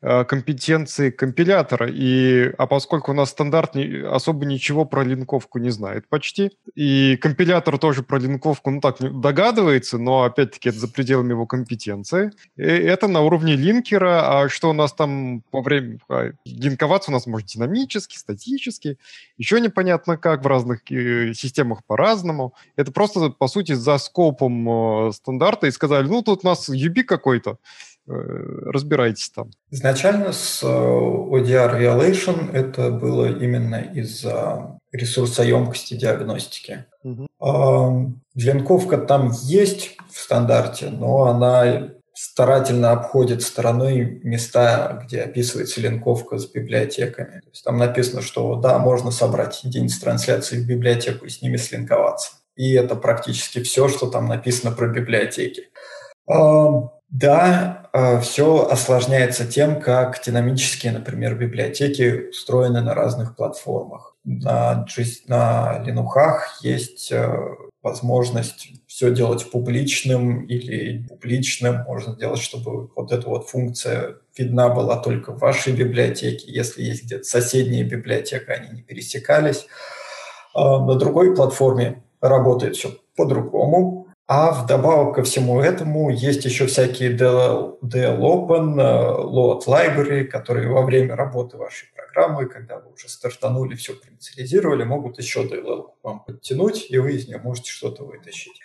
компетенции компилятора. И, а поскольку у нас стандарт не, особо ничего про линковку не знает почти, и компилятор тоже про линковку, ну так, догадывается, но опять-таки это за пределами его компетенции. И это на уровне линкера, а что у нас там по времени... А, линковаться у нас может динамически, статически, еще непонятно как, в разных э, системах по-разному. Это просто, по сути, за скопом э, стандарта и сказали, ну, тут у нас UB какой-то, э, разбирайтесь там. Изначально с э, ODR Violation это было именно из-за ресурсоемкости диагностики. Угу. Линковка там есть в стандарте, но она старательно обходит стороной места, где описывается линковка с библиотеками. То есть там написано, что да, можно собрать единицы трансляции в библиотеку и с ними слинковаться и это практически все, что там написано про библиотеки. Да, а, все осложняется тем, как динамические, например, библиотеки устроены на разных платформах. На, на Linux есть э, возможность все делать публичным или публичным. Можно сделать, чтобы вот эта вот функция видна была только в вашей библиотеке. Если есть где-то соседняя библиотека, они не пересекались. А, на другой платформе работает все по-другому. А вдобавок ко всему этому есть еще всякие DL, Open, э, Load Library, которые во время работы вашей программы, когда вы уже стартанули, все проинициализировали, могут еще DLL вам подтянуть, и вы из нее можете что-то вытащить.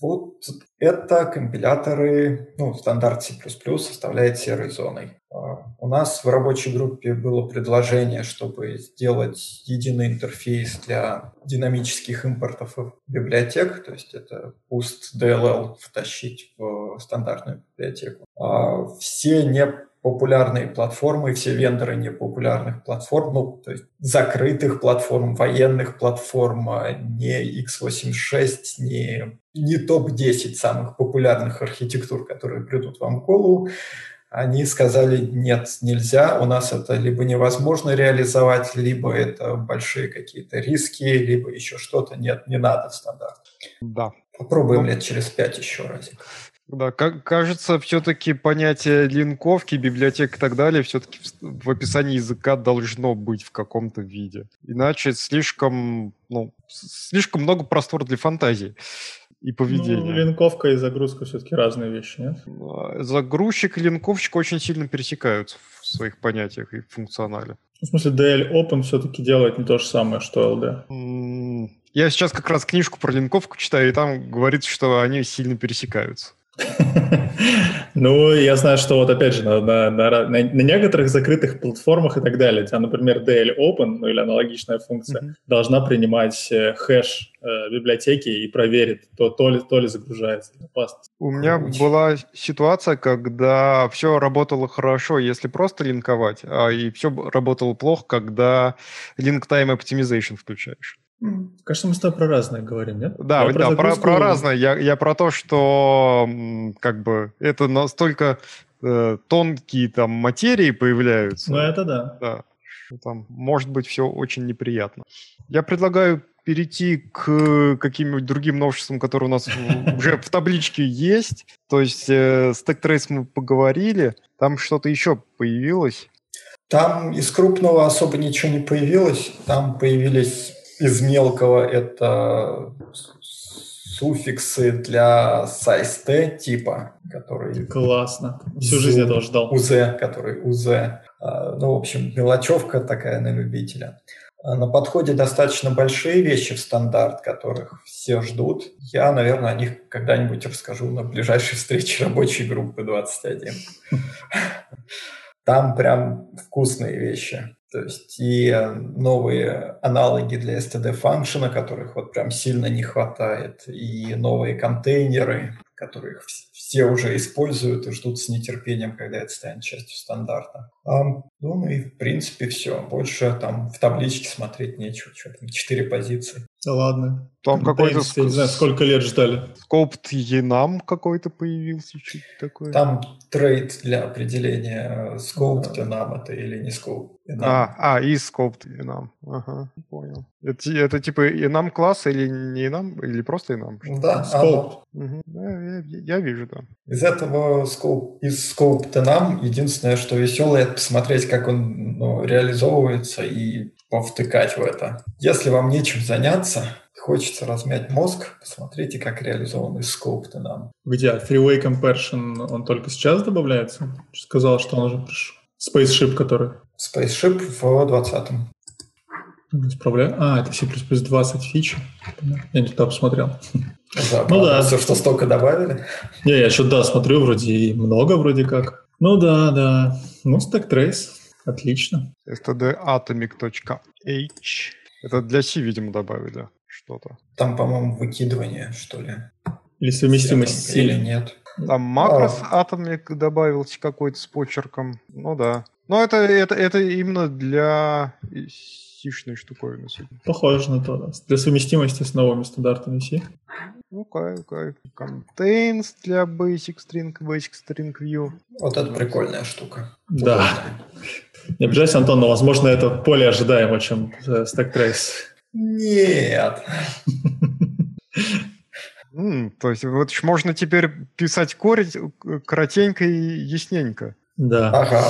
Вот это компиляторы, ну, стандарт C++ составляет серой зоной. А, у нас в рабочей группе было предложение, чтобы сделать единый интерфейс для динамических импортов библиотек, то есть это pust DLL втащить в стандартную библиотеку. А все не популярные платформы, все вендоры непопулярных платформ, ну, то есть закрытых платформ, военных платформ, а не x86, не, не топ-10 самых популярных архитектур, которые придут вам в голову, они сказали, нет, нельзя, у нас это либо невозможно реализовать, либо это большие какие-то риски, либо еще что-то. Нет, не надо стандарт. Да. Попробуем ну, лет через пять еще разик. Да, как, кажется, все-таки понятие линковки, библиотек и так далее все-таки в, в описании языка должно быть в каком-то виде. Иначе слишком, ну, слишком много простора для фантазии и поведения. Ну, линковка и загрузка все-таки разные вещи, нет? А, загрузчик и линковщик очень сильно пересекаются в своих понятиях и функционале. В смысле, DL Open все-таки делает не то же самое, что LD. Я сейчас как раз книжку про линковку читаю, и там говорится, что они сильно пересекаются. Ну, я знаю, что вот опять же на, на, на, на некоторых закрытых платформах и так далее, у тебя, например, DL Open, ну или аналогичная функция, mm-hmm. должна принимать э, хэш э, библиотеки и проверит, то, то, ли, то ли загружается безопасность. У меня Очень. была ситуация, когда все работало хорошо, если просто линковать, а и все работало плохо, когда link time optimization включаешь. Кажется, мы с тобой про разное говорим, нет? Да, да, про, про, про разное. Я, я про то, что как бы это настолько э, тонкие там материи появляются. Ну, это да. Да. Ну, Там может быть все очень неприятно. Я предлагаю перейти к каким-нибудь другим новшествам, которые у нас уже в табличке есть. То есть э, Stack Trace мы поговорили. Там что-то еще появилось. Там из крупного особо ничего не появилось. Там появились из мелкого это суффиксы для size T типа, которые Классно. Всю жизнь этого ждал. УЗ, который УЗ. А, Ну, в общем, мелочевка такая на любителя. А На подходе достаточно большие вещи в стандарт, которых все ждут. Я, наверное, о них когда-нибудь расскажу на ближайшей встрече рабочей группы 21. Там прям вкусные вещи. То есть и э, новые аналоги для std функшена, которых вот прям сильно не хватает, и новые контейнеры, которых вс- все уже используют и ждут с нетерпением, когда это станет частью стандарта. Ну и в принципе все. Больше там в табличке смотреть нечего. Что там, четыре позиции. Да ладно. Там какой-то Я не знаю, сколько лет ждали. скопт Енам какой-то появился, что-то такое. Там трейд для определения скоп нам это или не скоп. А, а, и скопт Енам. Ага, понял. Это, это типа Енам класс или не Енам, или просто Енам? Да, Скоп. Мгм. Да, я, я вижу, да. Из этого скоп, из скоп нам единственное, что веселое, это посмотреть, как он ну, реализовывается и повтыкать в это. Если вам нечем заняться, хочется размять мозг, посмотрите, как реализован из скоп нам. Где? Freeway Compression, он только сейчас добавляется? Сказал, что он уже пришел. Spaceship, который. Spaceship в 20-м. Не справляю. А, это C++ 20 фичи. Я не туда посмотрел. Ну да. Все, что столько добавили. Не, я что да, смотрю, вроде и много вроде как. Ну да, да. Ну, Stack Trace. Отлично. stdatomic.h. Это для C, видимо, добавили что-то. Там, по-моему, выкидывание, что ли. Или совместимость с Или C. Там нет. А. макрос Atomic добавился какой-то с почерком. Ну да. Но это, это, это именно для сишной штуковины. судя. Похоже на то, да. Для совместимости с новыми стандартами C. Ну, кайф, кайф. Contains для basic string, basic string view. Вот это прикольная штука. Да. Не обижайся, Антон, но, возможно, это более ожидаемо, чем э, Stack Trace. Нет. То есть вот можно теперь писать корень э, коротенько и ясненько. Да. Ага.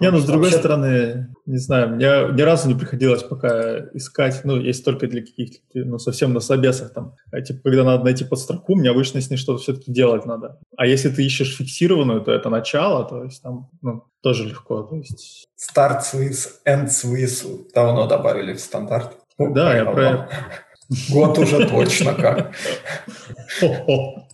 Не, ну с другой Вообще- стороны, не знаю, мне ни разу не приходилось пока искать, ну, есть только для каких-то, ну, совсем на собесах там, а, типа, когда надо найти подстроку, мне обычно с ней что-то все-таки делать надо. А если ты ищешь фиксированную, то это начало, то есть там, ну, тоже легко, то есть... Start with, end with давно добавили в стандарт. Ну, Да, я про- Год уже точно как.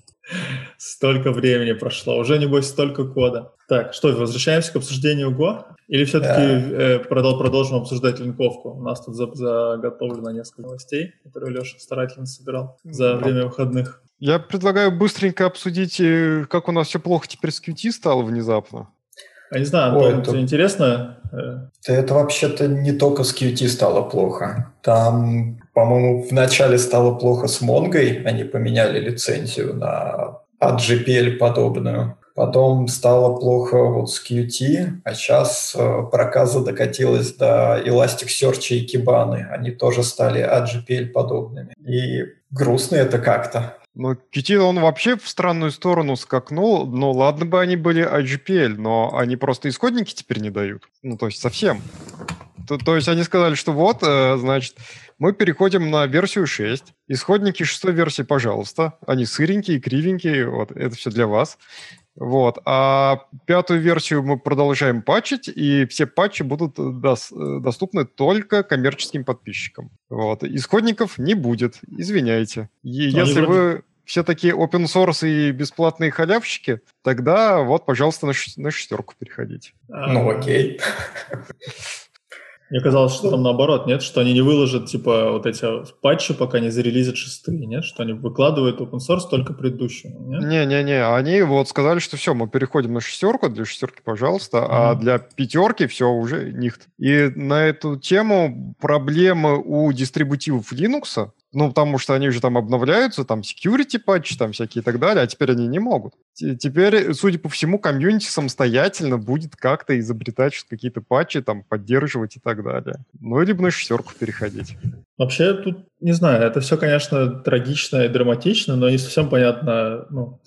Столько времени прошло, уже, небось, столько кода. Так, что, возвращаемся к обсуждению Go? Или все-таки э, продол- продолжим обсуждать линковку? У нас тут за- заготовлено несколько новостей, которые Леша старательно собирал за Да. время выходных. Я предлагаю быстренько обсудить, э, как у нас все плохо теперь с QT стало внезапно. А не знаю, Ой, Антон, это- тебе интересно? Э, Да Это вообще-то не только с Qt стало плохо. Там, по-моему, вначале стало плохо с Монгой. Они поменяли лицензию на AdGPL подобную. Потом стало плохо вот с Qt, а сейчас э, проказа докатилась до Elasticsearch и Kibana. Они тоже стали AdGPL подобными. И грустно это как-то. Но QT, он вообще в странную сторону скакнул. Ну, ладно бы они были IGPL, но они просто исходники теперь не дают. Ну, то есть совсем. То, то есть они сказали, что вот, э, значит, мы переходим на версию 6. Исходники шестой версии, пожалуйста. Они сыренькие, кривенькие. Вот, это все для вас. Вот. А пятую версию мы продолжаем патчить, и все патчи будут дос- доступны только коммерческим подписчикам. Вот. Исходников не будет, извиняйте. И Они если вроде- вы все такие open source и бесплатные халявщики, тогда вот, пожалуйста, на, ш- на шестерку переходите. а, Ну окей. Мне казалось, что там наоборот, нет? Что они не выложат, типа, вот эти патчи, пока не зарелизят шестые, нет? Что они выкладывают open source только предыдущему? Не-не-не, они вот сказали, что все, мы переходим на шестерку, для шестерки, пожалуйста, а Мгм. для пятерки все уже нихт. И на эту тему проблемы у дистрибутивов Linux, Ну, потому что они же там обновляются, там security патчи, там всякие и так далее, а теперь они не могут. Теперь, судя по всему, комьюнити самостоятельно будет как-то изобретать какие-то патчи, там, поддерживать и так далее. Ну, либо на шестерку переходить. Вообще, тут, не знаю, это все, конечно, трагично и драматично, но не совсем понятно, ну,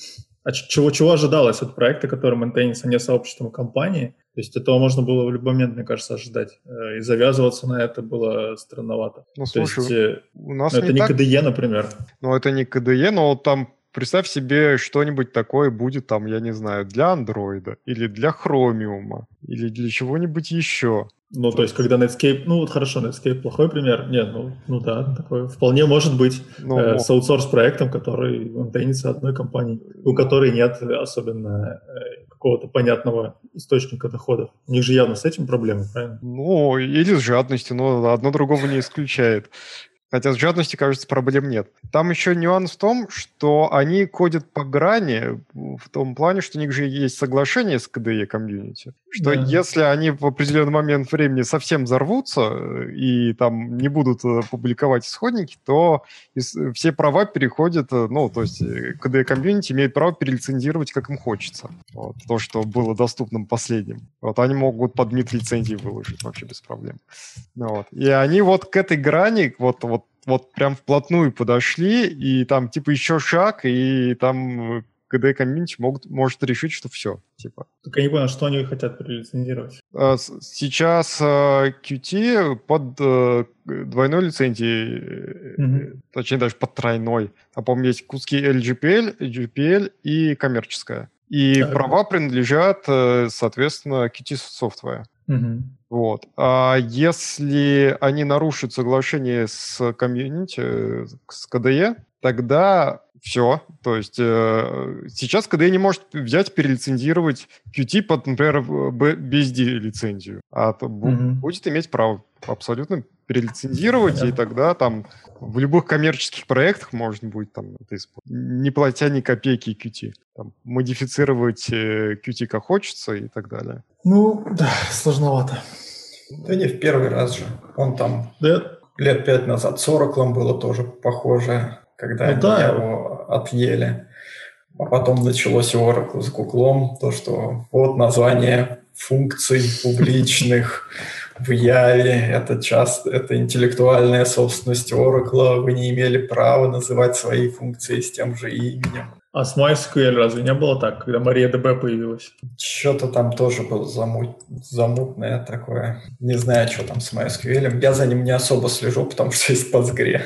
а чего, чего ожидалось от проекта, который мейнтейнится не сообществом компании. То есть этого можно было в любой момент, мне кажется, ожидать. Э, и завязываться на это было странновато. Ну, слушай, То есть, э, у нас ну, это не так... KDE, например. Ну, это не KDE, но там представь себе, что-нибудь такое будет там, я не знаю, для андроида или для хромиума или для чего-нибудь еще. Ну, то есть, когда Netscape... Ну, вот хорошо, Netscape плохой пример. Нет, ну, ну да, такое вполне может быть ну, э, с аутсорс-проектом, который мейнтейнится одной компанией, у которой нет особенно э, какого-то понятного источника доходов. У них же явно с этим проблемы, правильно? Ну, или с жадностью, но одно другого не исключает. Хотя с жадностью, кажется, проблем нет. Там еще нюанс в том, что они кодят по грани в том плане, что у них же есть соглашение с KDE комьюнити, что да. если они в определенный момент времени совсем взорвутся э, и там не будут э, публиковать исходники, то все права переходят, э, ну, то есть KDE комьюнити имеет право перелицензировать, как им хочется. Вот, то, что было доступным последним. Вот они могут под мид лицензии выложить вообще без проблем. Ну, вот. И они вот к этой грани, вот, вот вот прям вплотную подошли, и там типа еще шаг, и там KDE комьюнити могут, может решить, что все. Типа. Так я не понял, что они хотят перелицензировать. А, сейчас Qt а, под э, двойной лицензией, mm точнее даже под тройной. А помню, есть куски LGPL, GPL и коммерческая. И так. права принадлежат, э, соответственно, Qt Software. Угу. Вот. А если они нарушат соглашение с комьюнити, с KDE, тогда все. То есть э, сейчас KDE не может взять, перелицензировать Qt под, например, BSD лицензию, а то mm-hmm. будет иметь право абсолютно перелицензировать, Понятно. и тогда там в любых коммерческих проектах можно будет там это не платя ни копейки Qt. Там, модифицировать э, Qt как хочется и так далее. Ну, да, сложновато. Да не в первый раз же. Он там да. лет пять назад с Oracle было тоже похоже, когда ну, да. его отъели. А потом началось у Oracle с Гуглом, то, что вот название функций публичных в Яве, это часто, это интеллектуальная собственность Oracle, вы не имели права называть свои функции с тем же именем. А с MySQL разве не было так, когда MariaDB появилась? Что-то там тоже было замут... замутное такое. Не знаю, что там с MySQL. Я за ним не особо слежу, потому что есть Postgre.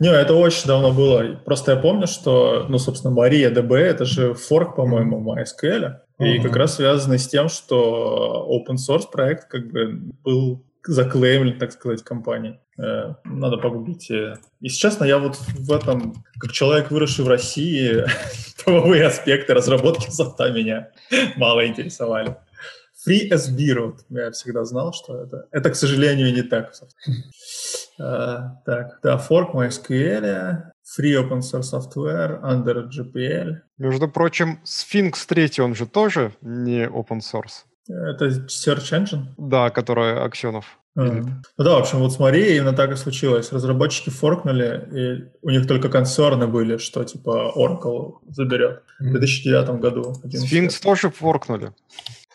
Не, это очень давно было. Просто я помню, что, ну, собственно, MariaDB — это же форк, по-моему, MySQL. И uh-huh. как раз связано с тем, что open source проект как бы был заклеймлен, так сказать, компанией. Э, надо погуглить. Если честно, я вот в этом, как человек, выросший в России, правовые аспекты разработки софта меня мало интересовали. FreeSB, вот, я всегда знал, что это. Это, к сожалению, не так. Uh, так, да, fork MySQL, Free Open Source Software, Under GPL. Между прочим, Sphinx 3, он же тоже не open source. Это Search Engine? Да, который Аксенов. Mm. Ну да, в общем, вот смотри, именно так и случилось. Разработчики форкнули, и у них только консерны были, что типа Oracle заберет mm. в 2009 году. Sphinx тоже форкнули.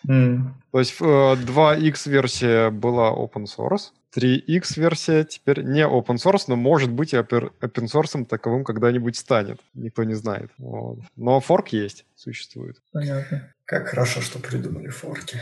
Mm. То есть 2x э, версия была open source, 3x версия теперь не open source, но может быть и open source таковым когда-нибудь станет. Никто не знает. Вот. Но форк есть, существует. Понятно. Как хорошо, что придумали форки.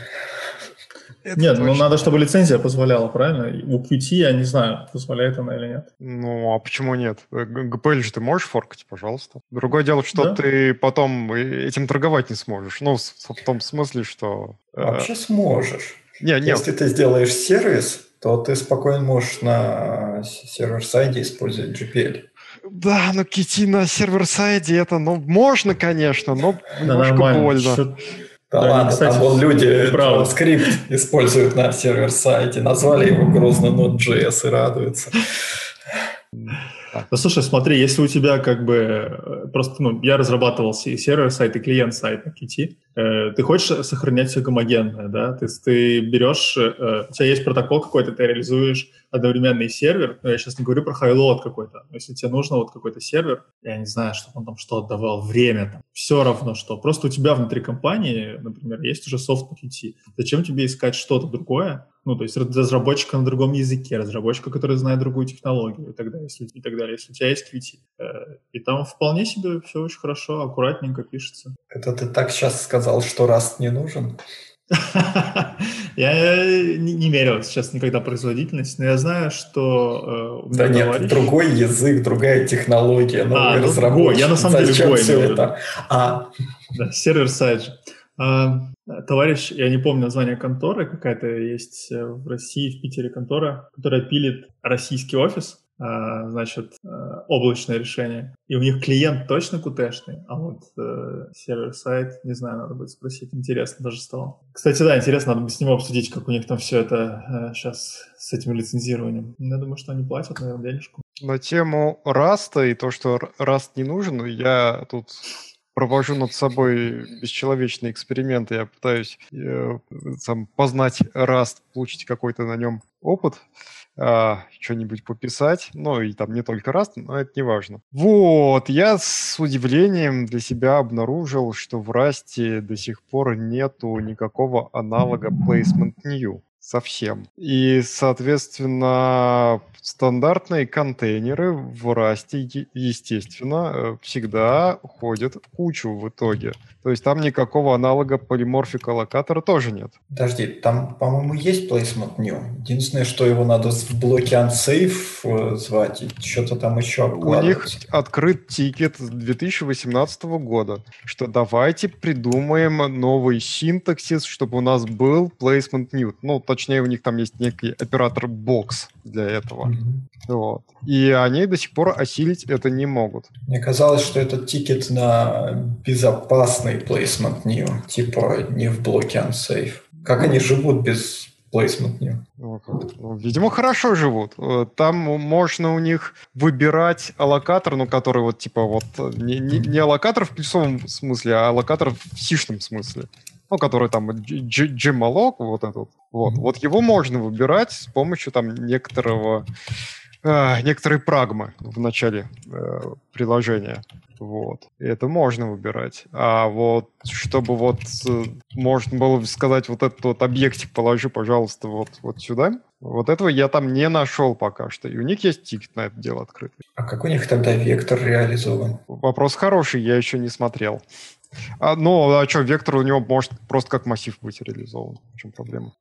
Это нет, ну, точно. ну надо, чтобы лицензия позволяла, правильно? У Qt, я не знаю, позволяет она или нет. Ну, а почему нет? GPL же ты можешь форкать, пожалуйста. Другое дело, что да? ты потом этим торговать не сможешь. Ну, в том смысле, что... Э, Вообще сможешь. Не, не. Если ты сделаешь сервис, то ты спокойно можешь на сервер-сайде использовать GPL. Да, но Qt на сервер-сайде это, ну, можно, конечно, но немножко да, больно. Да, да ладно, кстати, там вон люди правда. скрипт используют на сервер-сайте, назвали его грозно Node.js и радуются. Ну, слушай, смотри, если у тебя как бы э, просто, ну, я разрабатывал server-side и client-side на Qt, э, ты хочешь сохранять все гомогенное, да? То есть ты берешь, э, у тебя есть протокол какой-то, ты реализуешь одновременный сервер, но я сейчас не говорю про highload какой-то, но если тебе нужно вот какой-то сервер, я не знаю, что он там что отдавал, время там, все равно что. Просто у тебя внутри компании, например, есть уже софт на KT. Зачем тебе искать что-то другое, ну, то есть разработчика на другом языке, разработчика, который знает другую технологию и так далее, если, и так далее. Если у тебя есть Qt. Э, и там вполне себе все очень хорошо, аккуратненько пишется. Это ты так сейчас сказал, что Rust не нужен? Я не мерил сейчас никогда производительность, но я знаю, что э, Да нет, другой язык, другая технология, новый а, ну, разработчик. Я на самом деле Зачем все это? А. Да, server-side же. А, товарищ, я не помню название конторы, какая-то есть э, в России, в Питере контора, которая пилит российский офис, а, значит, э, облачное решение. И у них клиент точно Qt-шный, а вот э, server-side, не знаю, надо будет спросить. Интересно даже стало. Кстати, да, интересно, надо бы с ним обсудить, как у них там все это э, сейчас с этим лицензированием. Я думаю, что они платят, наверное, денежку. На тему Раста и то, что Раст не нужен, я тут провожу над собой бесчеловечные эксперименты, я пытаюсь э, сам познать Rust, получить какой-то на нем опыт, э, что-нибудь пописать, ну и там не только Rust, но это не важно. Вот, я с удивлением для себя обнаружил, что в Rust до сих пор нету никакого аналога Placement New совсем. И, соответственно, стандартные контейнеры в Rust, естественно, э, всегда ходят в кучу в итоге. То есть там никакого аналога polymorphic allocator а тоже нет. Подожди, там, по-моему, есть placement new. Единственное, что его надо в блоке unsafe э, звать, и что-то там еще У них открыт тикет 2018 года, что давайте придумаем новый синтаксис, чтобы у нас был placement new. Ну, точнее, у них там есть некий оператор box для этого. Mm-hmm. Вот. И они до сих пор осилить это не могут. Мне казалось, что этот тикет на безопасный placement new, типа не в блоке unsafe. Как они живут без placement new? Ну, видимо, хорошо живут. Э, там можно у них выбирать аллокатор, ну, который вот типа вот не, не, не аллокатор в плюсовом смысле, а аллокатор в сишном смысле. Ну, который там Gmalloc, вот этот. Вот, вот его можно выбирать с помощью там некоторого э, некоторые прагмы в начале э, приложения. Вот. И это можно выбирать. А вот чтобы вот э, можно было сказать, вот этот вот объектик положи, пожалуйста, вот, вот сюда, вот этого я там не нашел пока что. И у них есть тикет на это дело открытый. А как у них тогда вектор реализован? Вопрос хороший, я еще не смотрел. А, ну, а что, вектор у него может просто как массив быть реализован. В чем проблема?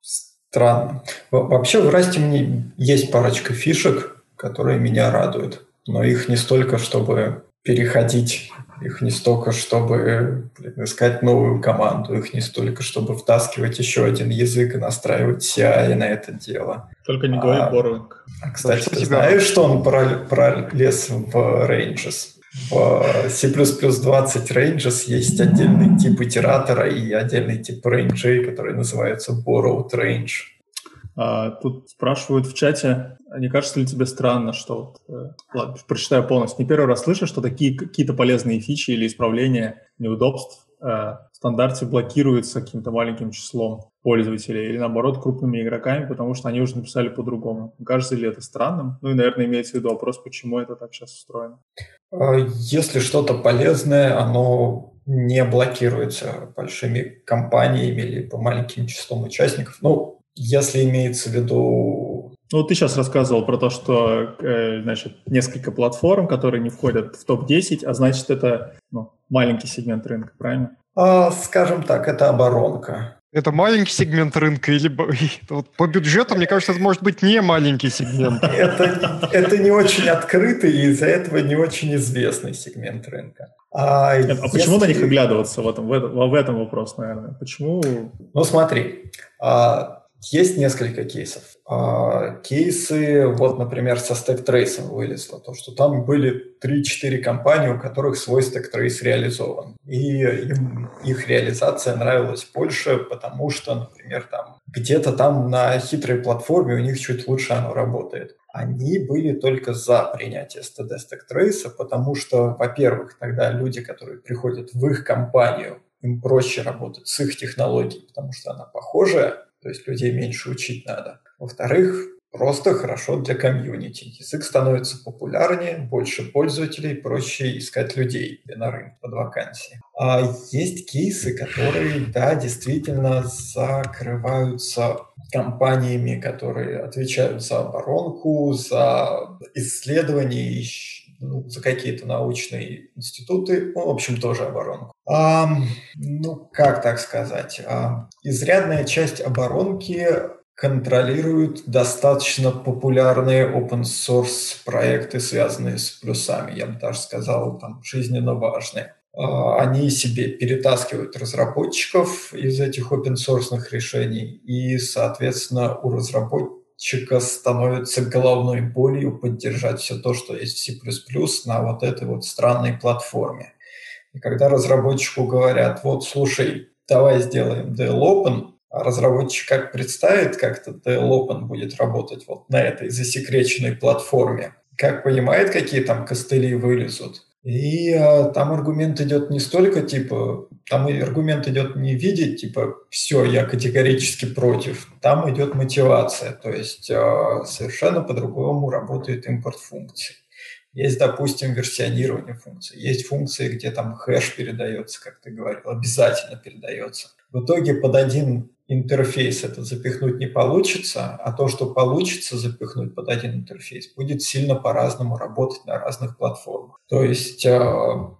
Странно. Вообще в Расте мне есть парочка фишек, которые меня радуют. Но их не столько, чтобы переходить, их не столько, чтобы блин, искать новую команду, их не столько, чтобы втаскивать еще один язык и настраивать CI на это дело. Только не говори а, borrowing. А, кстати, что ты знаешь, что он пролез в Ranges? В C++ 20 ranges есть отдельный тип итератора и отдельный тип рейнджей, который называется borrowed range. А, тут спрашивают в чате, а не кажется ли тебе странно, что... Вот, э, ладно, прочитаю полностью. Не первый раз слышу, что такие какие-то полезные фичи или исправления неудобств э, в стандарте блокируются каким-то маленьким числом пользователей или, наоборот, крупными игроками, потому что они уже написали по-другому. Кажется ли это странным? Ну и, наверное, имеется в виду вопрос, почему это так сейчас устроено. А, если что-то полезное, оно не блокируется большими компаниями или по маленьким числом участников. Ну, если имеется в виду... Ну, ты сейчас рассказывал про то, что, э, значит, несколько платформ, которые не входят в топ-10, а значит, это ну, маленький сегмент рынка, правильно? А, скажем так, это оборонка. Это маленький сегмент рынка или вот по бюджету, мне кажется, это может быть не маленький сегмент. Это, это не очень открытый и из-за этого не очень известный сегмент рынка. А, а если... почему на них оглядываться в этом, в этом, в этом вопрос, наверное? Почему? Ну смотри, а, есть несколько кейсов. А, кейсы, вот, например, со StackTrace вылезло, то, что там были 3-4 компании, у которых свой StackTrace реализован. И им их реализация нравилась больше, потому что, например, там где-то там на хитрой платформе у них чуть лучше оно работает. они были только за принятие stack trace, потому что, во-первых, тогда люди, которые приходят в их компанию, им проще работать с их технологией, потому что она похожая, то есть людей меньше учить надо. Во-вторых, просто хорошо для комьюнити. Язык становится популярнее, больше пользователей, проще искать людей на рынке под вакансии. А есть кейсы, которые, да, действительно закрываются компаниями, которые отвечают за оборонку, за исследования, ну, за какие-то научные институты, ну, в общем, тоже оборонку. А, ну, как так сказать? А, изрядная часть оборонки контролируют достаточно популярные open source проекты, связанные с плюсами, я бы даже сказал, там, жизненно важные. А, они себе перетаскивают разработчиков из этих open source решений, и, соответственно, у разработчика становится головной болью поддержать все то, что есть в C++ на вот этой вот странной платформе. И когда разработчику говорят, вот, слушай, давай сделаем DL Open, а разработчик как представит, как этот Open будет работать вот на этой засекреченной платформе, как понимает, какие там костыли вылезут. И а, там аргумент идет не столько типа, там аргумент идет не видеть, типа, все, я категорически против. Там идет мотивация, то есть а, совершенно по-другому работает импорт функций. Есть, допустим, версионирование функций. Есть функции, где там хэш передается, как ты говорил, обязательно передается. В итоге под один интерфейс это запихнуть не получится, а то, что получится запихнуть под один интерфейс, будет сильно по-разному работать на разных платформах. То есть э,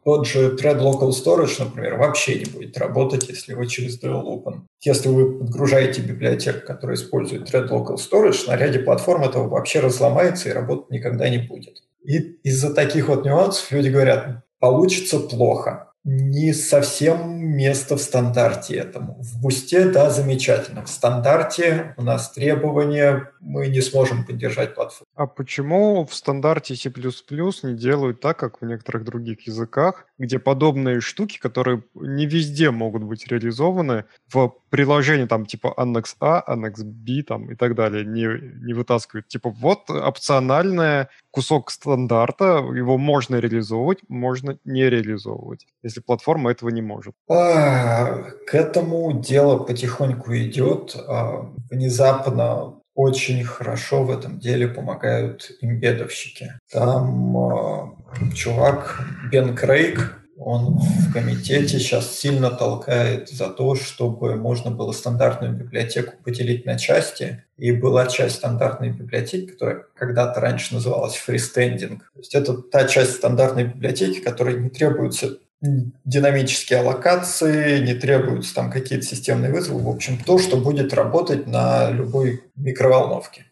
тот же Thread Local Storage, например, вообще не будет работать, если вы через DL Open. Если вы подгружаете библиотеку, которая использует Thread Local Storage, на ряде платформ этого вообще разломается и работать никогда не будет. И из-за таких вот нюансов люди говорят, получится плохо не совсем место в стандарте этому. В бусте, да, замечательно. В стандарте у нас требования, мы не сможем поддержать платформу. А почему в стандарте C++ не делают так, как в некоторых других языках, где подобные штуки, которые не везде могут быть реализованы, в приложении там типа Annex A, Annex B там и так далее, не, не вытаскивают. Типа вот опциональный кусок стандарта, его можно реализовывать, можно не реализовывать. Если платформа этого не может? А, к этому дело потихоньку идет. А, внезапно очень хорошо в этом деле помогают имбедовщики. Там а, чувак Бен Крейг, он в комитете сейчас сильно толкает за то, чтобы можно было стандартную библиотеку поделить на части. И была часть стандартной библиотеки, которая когда-то раньше называлась фристендинг. То есть это та часть стандартной библиотеки, которой не требуется динамические аллокации, не требуются там какие-то системные вызовы. В общем, то, что будет работать на любой микроволновке.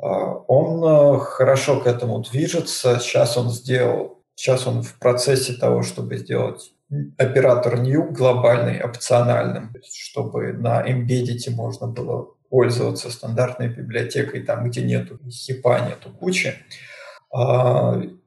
А, он э, хорошо к этому движется. Сейчас он сделал, сейчас он в процессе того, чтобы сделать оператор new глобальный, опциональным, чтобы на Embedded можно было пользоваться стандартной библиотекой, там, где нету хипа, нету кучи. А,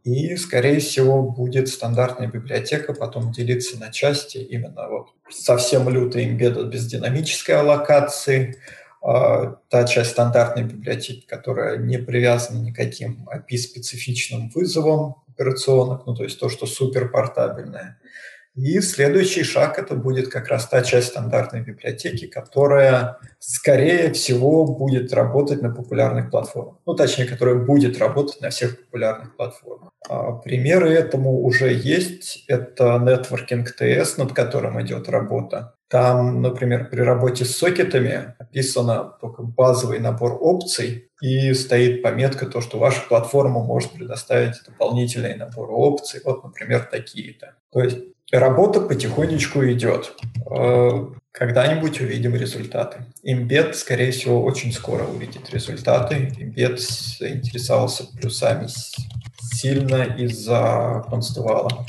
и, скорее всего, будет стандартная библиотека потом делиться на части именно вот совсем лютый embedded без динамической аллокации, а, та часть стандартной библиотеки, которая не привязана никаким API-специфичным вызовом операционных, ну то есть то, что суперпортабельное. И следующий шаг это будет как раз та часть стандартной библиотеки, которая, скорее всего, будет работать на популярных платформах. Ну, точнее, которая будет работать на всех популярных платформах. А примеры этому уже есть. Это Networking TS, над которым идет работа. Там, например, при работе с сокетами описано только базовый набор опций, и стоит пометка, то, что ваша платформа может предоставить дополнительный набор опций, вот, например, такие-то. То есть Работа потихонечку идет. Когда-нибудь увидим результаты. Имбед, скорее всего, очень скоро увидит результаты. Имбед заинтересовался плюсами сильно из-за констувала.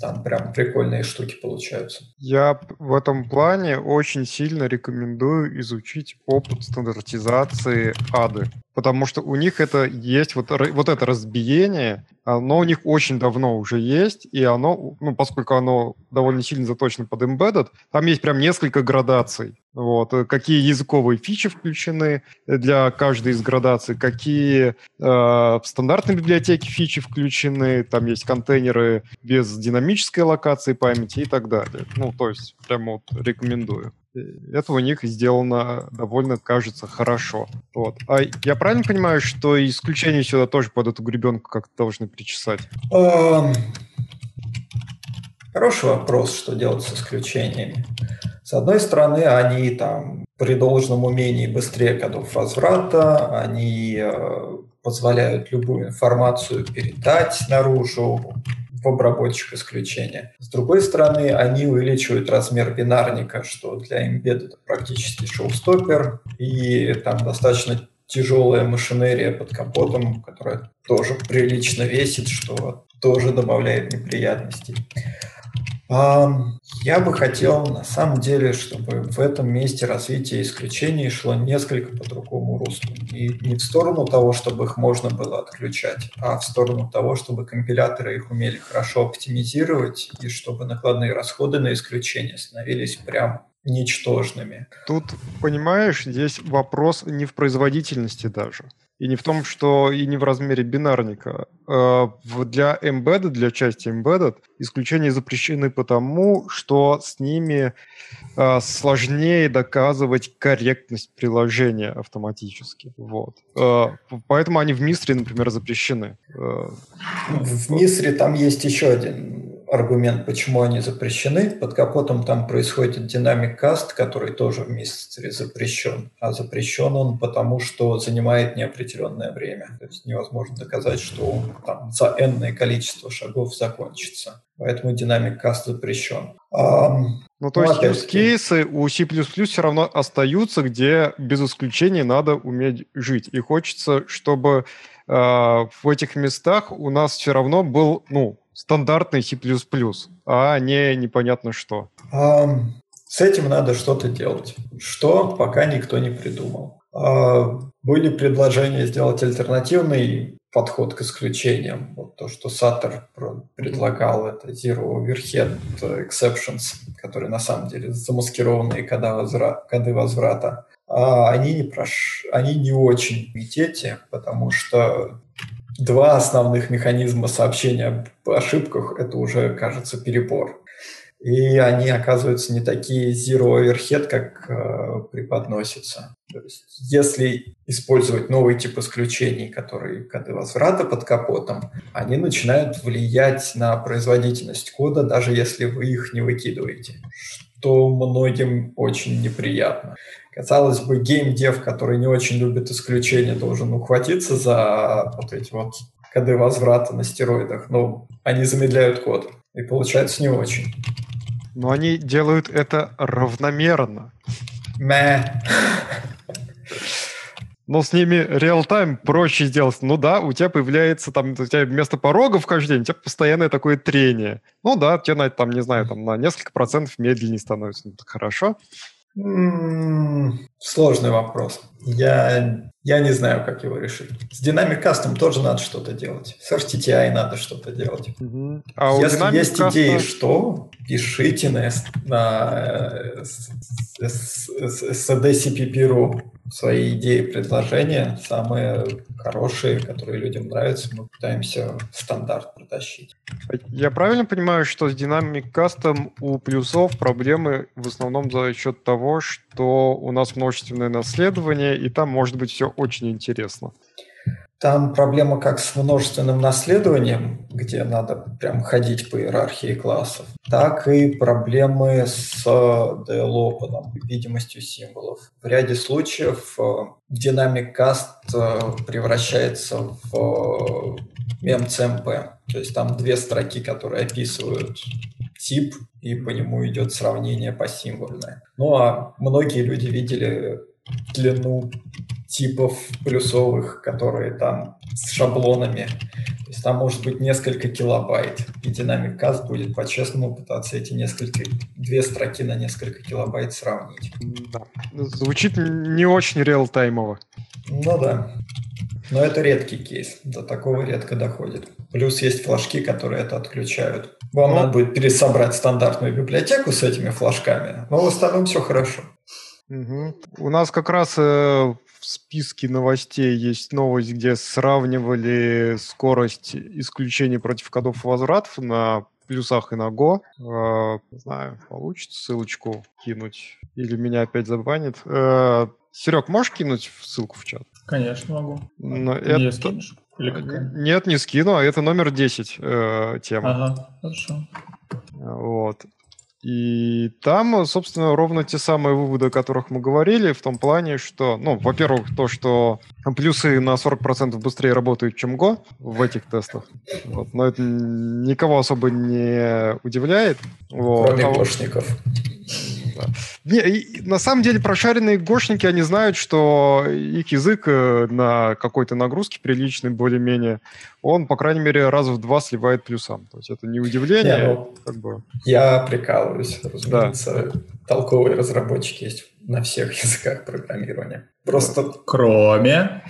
Там прям прикольные штуки получаются. Я в этом плане очень сильно рекомендую изучить опыт стандартизации ады. потому что у них это есть вот, вот это разбиение, оно у них очень давно уже есть, и оно, ну, поскольку оно довольно сильно заточено под embedded, там есть прям несколько градаций. Вот, какие языковые фичи включены для каждой из градаций, какие э, в стандартной библиотеке фичи включены, там есть контейнеры без динамической локации памяти и так далее. Ну, то есть, прям вот рекомендую. Э, это у них сделано довольно, кажется, хорошо. Вот. А я правильно понимаю, что исключения сюда тоже под эту гребенку как-то должны причесать? Хороший вопрос, что делать с исключениями. С одной стороны, они там при должном умении быстрее кодов возврата, они э, позволяют любую информацию передать наружу, в обработчик исключения. С другой стороны, они увеличивают размер бинарника, что для Embed это практически шоу-стоппер, и там достаточно тяжелая машинерия под капотом, которая тоже прилично весит, что тоже добавляет неприятностей. Я бы хотел, на самом деле, чтобы в этом месте развитие исключений шло несколько по другому руслу. И не в сторону того, чтобы их можно было отключать, а в сторону того, чтобы компиляторы их умели хорошо оптимизировать и чтобы накладные расходы на исключение становились прям ничтожными. Тут, понимаешь, здесь вопрос не в производительности даже. И не в том, что и не в размере бинарника. Э, для embedded, для части embedded, исключения запрещены потому, что с ними э, сложнее доказывать корректность приложения автоматически. Вот. Э, поэтому они в Мистре, например, запрещены. В Мистре там есть еще один аргумент, почему они запрещены. Под капотом там происходит динамик каст, который тоже в Мистре запрещен. А запрещен он потому, что занимает неопределенное время. То есть невозможно доказать, что он там за энное количество шагов закончится. Поэтому динамик каст запрещен. А, ну, то ну, есть use кейсы у C++ все равно остаются, где без исключения надо уметь жить. И хочется, чтобы э, в этих местах у нас все равно был, ну, стандартный C++, а не непонятно что. А, с этим надо что-то делать. Что, пока никто не придумал. А, были предложения сделать альтернативный подход к исключениям. Вот то, что Саттер предлагал, это Zero Overhead Exceptions, которые на самом деле замаскированные коды, возврата, коды возврата. А они не, прош... они не очень в потому что два основных механизма сообщения об ошибках – это уже, кажется, перебор. И они оказываются не такие zero overhead, как э, преподносится. То есть, если использовать новый тип исключений, которые коды возврата под капотом, они начинают влиять на производительность кода, даже если вы их не выкидываете, что многим очень неприятно. Казалось бы, геймдев, который не очень любит исключения, должен ухватиться за вот эти вот коды возврата на стероидах, но они замедляют код, и получается не очень. Но они делают это равномерно. Мэ. Но с ними реал-тайм проще сделать. Ну да, у тебя появляется там, у тебя вместо порогов каждый день, у тебя постоянное такое трение. Ну да, тебе на, там, не знаю, там на несколько процентов медленнее становится. Ну, так хорошо. Сложный вопрос. Я, я не знаю, как его решить. С Dynamic Custom тоже надо что-то делать. С RTTI надо что-то делать. Угу. А Если есть Custom... идеи, что, пишите на, на SDCPP.ru свои идеи, предложения, самые хорошие, которые людям нравятся, мы пытаемся в стандарт протащить. Я правильно понимаю, что с Dynamic Custom у плюсов проблемы в основном за счет того, что у нас множественное наследование, и там может быть все очень интересно? Там проблема как с множественным наследованием, где надо прям ходить по иерархии классов, так и проблемы с DL-опеном, видимостью символов. В ряде случаев динамик каст э, превращается в мем-CMP. То есть там две строки, которые описывают тип, и по нему идет сравнение посимвольное. Ну а многие люди видели длину типов плюсовых, которые там с шаблонами. То есть там может быть несколько килобайт. И динамик каст будет по-честному пытаться эти несколько, две строки на несколько килобайт сравнить. Да. Звучит не очень реалтаймово. Ну да. Но это редкий кейс, до такого редко доходит. Плюс есть флажки, которые это отключают. Вам ну, надо будет пересобрать стандартную библиотеку с этими флажками, но в остальном все хорошо. Угу. У нас как раз э, в списке новостей есть новость, где сравнивали скорость исключений против кодов возвратов на плюсах и на Go. Э, не знаю, получится ссылочку кинуть или меня опять забанит. Э, Серег, можешь кинуть ссылку в чат? Конечно, могу. Но Не это... скинешь? Или какая? Нет, не скину, а это номер 10 э, тема. Ага, хорошо. Вот. И там, собственно, ровно те самые выводы, о которых мы говорили, в том плане, что, ну, во-первых, то, что плюсы на 40% быстрее работают, чем Go в этих тестах. Вот. Но это никого особо не удивляет. Вот. Кроме а гошников. Да. Не, и, на самом деле прошаренные гошники, они знают, что их язык э, на какой-то нагрузке приличной более-менее, он, по крайней мере, раз в два сливает плюсам. То есть это не удивление. Не, ну, как бы... Я прикалываюсь, разумеется. Да. Толковые разработчики есть на всех языках программирования. Просто... Кроме...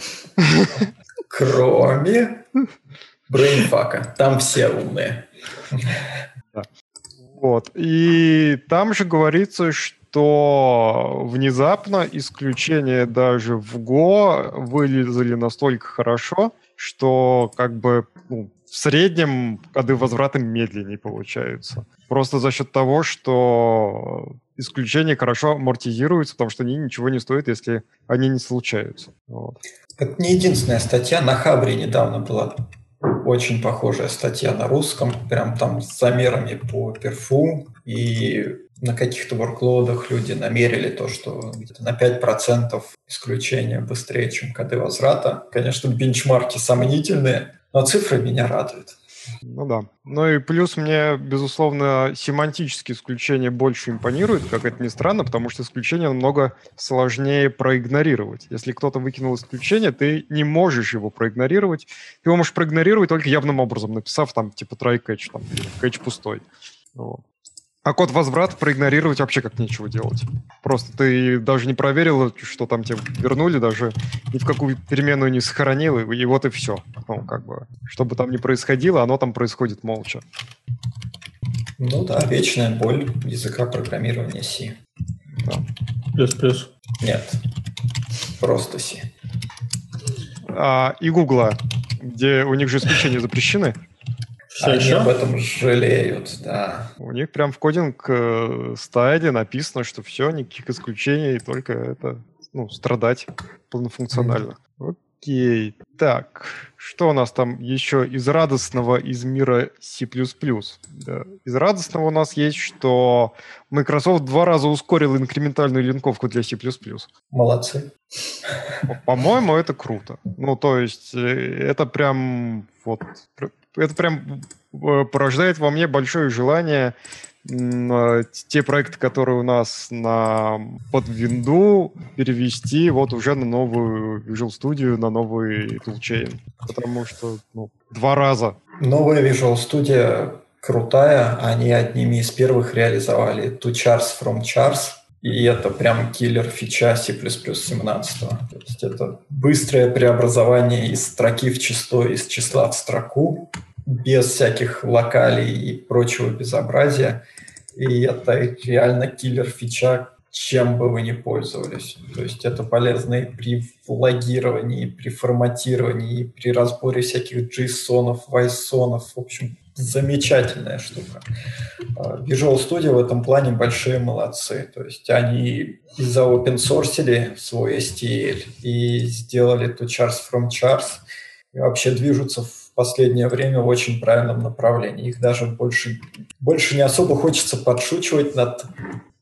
Кроме брейнфака. Там все умные. Вот. И там же говорится, что внезапно исключения даже в Go вылезали настолько хорошо, что как бы ну, в среднем коды возврата медленнее получаются. Просто за счет того, что исключения хорошо амортизируются, потому что они ничего не стоят, если они не случаются. Вот. Это не единственная статья. На Хабре недавно была очень похожая статья на русском, прям там с замерами по перфу, и на каких-то ворклодах люди намерили то, что где-то на 5% исключения быстрее, чем коды возврата. Конечно, бенчмарки сомнительные, но цифры меня радуют. Ну да. Ну и плюс мне, безусловно, семантические исключения больше импонируют, как это ни странно, потому что исключение намного сложнее проигнорировать. Если кто-то выкинул исключение, ты не можешь его проигнорировать. Его можешь проигнорировать только явным образом, написав там типа try catch, там, catch пустой. Вот. А код возврат проигнорировать вообще как нечего делать. Просто ты даже не проверил, что там тебе вернули, даже ни в какую переменную не сохранил, и, и вот и все. Ну, как бы, что бы там ни происходило, оно там происходит молча. Ну да, вечная боль языка программирования C. Да. Плюс-плюс. Нет, просто C. А, и Гугла, где у них же исключения запрещены. Все Они еще? об этом жалеют, да. У них прям в кодинг э, стайле написано, что все, никаких исключений, только это, ну, страдать полнофункционально. Mm-hmm. Окей. Так, что у нас там еще из радостного из мира C++? Да. Из радостного у нас есть, что Microsoft два раза ускорил инкрементальную линковку для C++. Молодцы. По-моему, это круто. Ну, то есть, э, это прям вот это прям э, порождает во мне большое желание э, те проекты, которые у нас на под винду, перевести вот уже на новую Visual Studio, на новый toolchain. Потому что ну, два раза. Новая Visual Studio крутая. Они одними из первых реализовали to chars from chars. И это прям киллер фича C++ 17. То есть это быстрое преобразование из строки в число, из числа в строку, без всяких локалей и прочего безобразия. И это реально киллер фича, чем бы вы ни пользовались. То есть это полезно и при логировании, и при форматировании, и при разборе всяких JSON, YSON. В общем, замечательная штука. А, Visual Studio в этом плане большие молодцы. То есть они и за open source свой STL, и сделали to chars from chars, и вообще движутся в последнее время в очень правильном направлении. Их даже больше, больше не особо хочется подшучивать над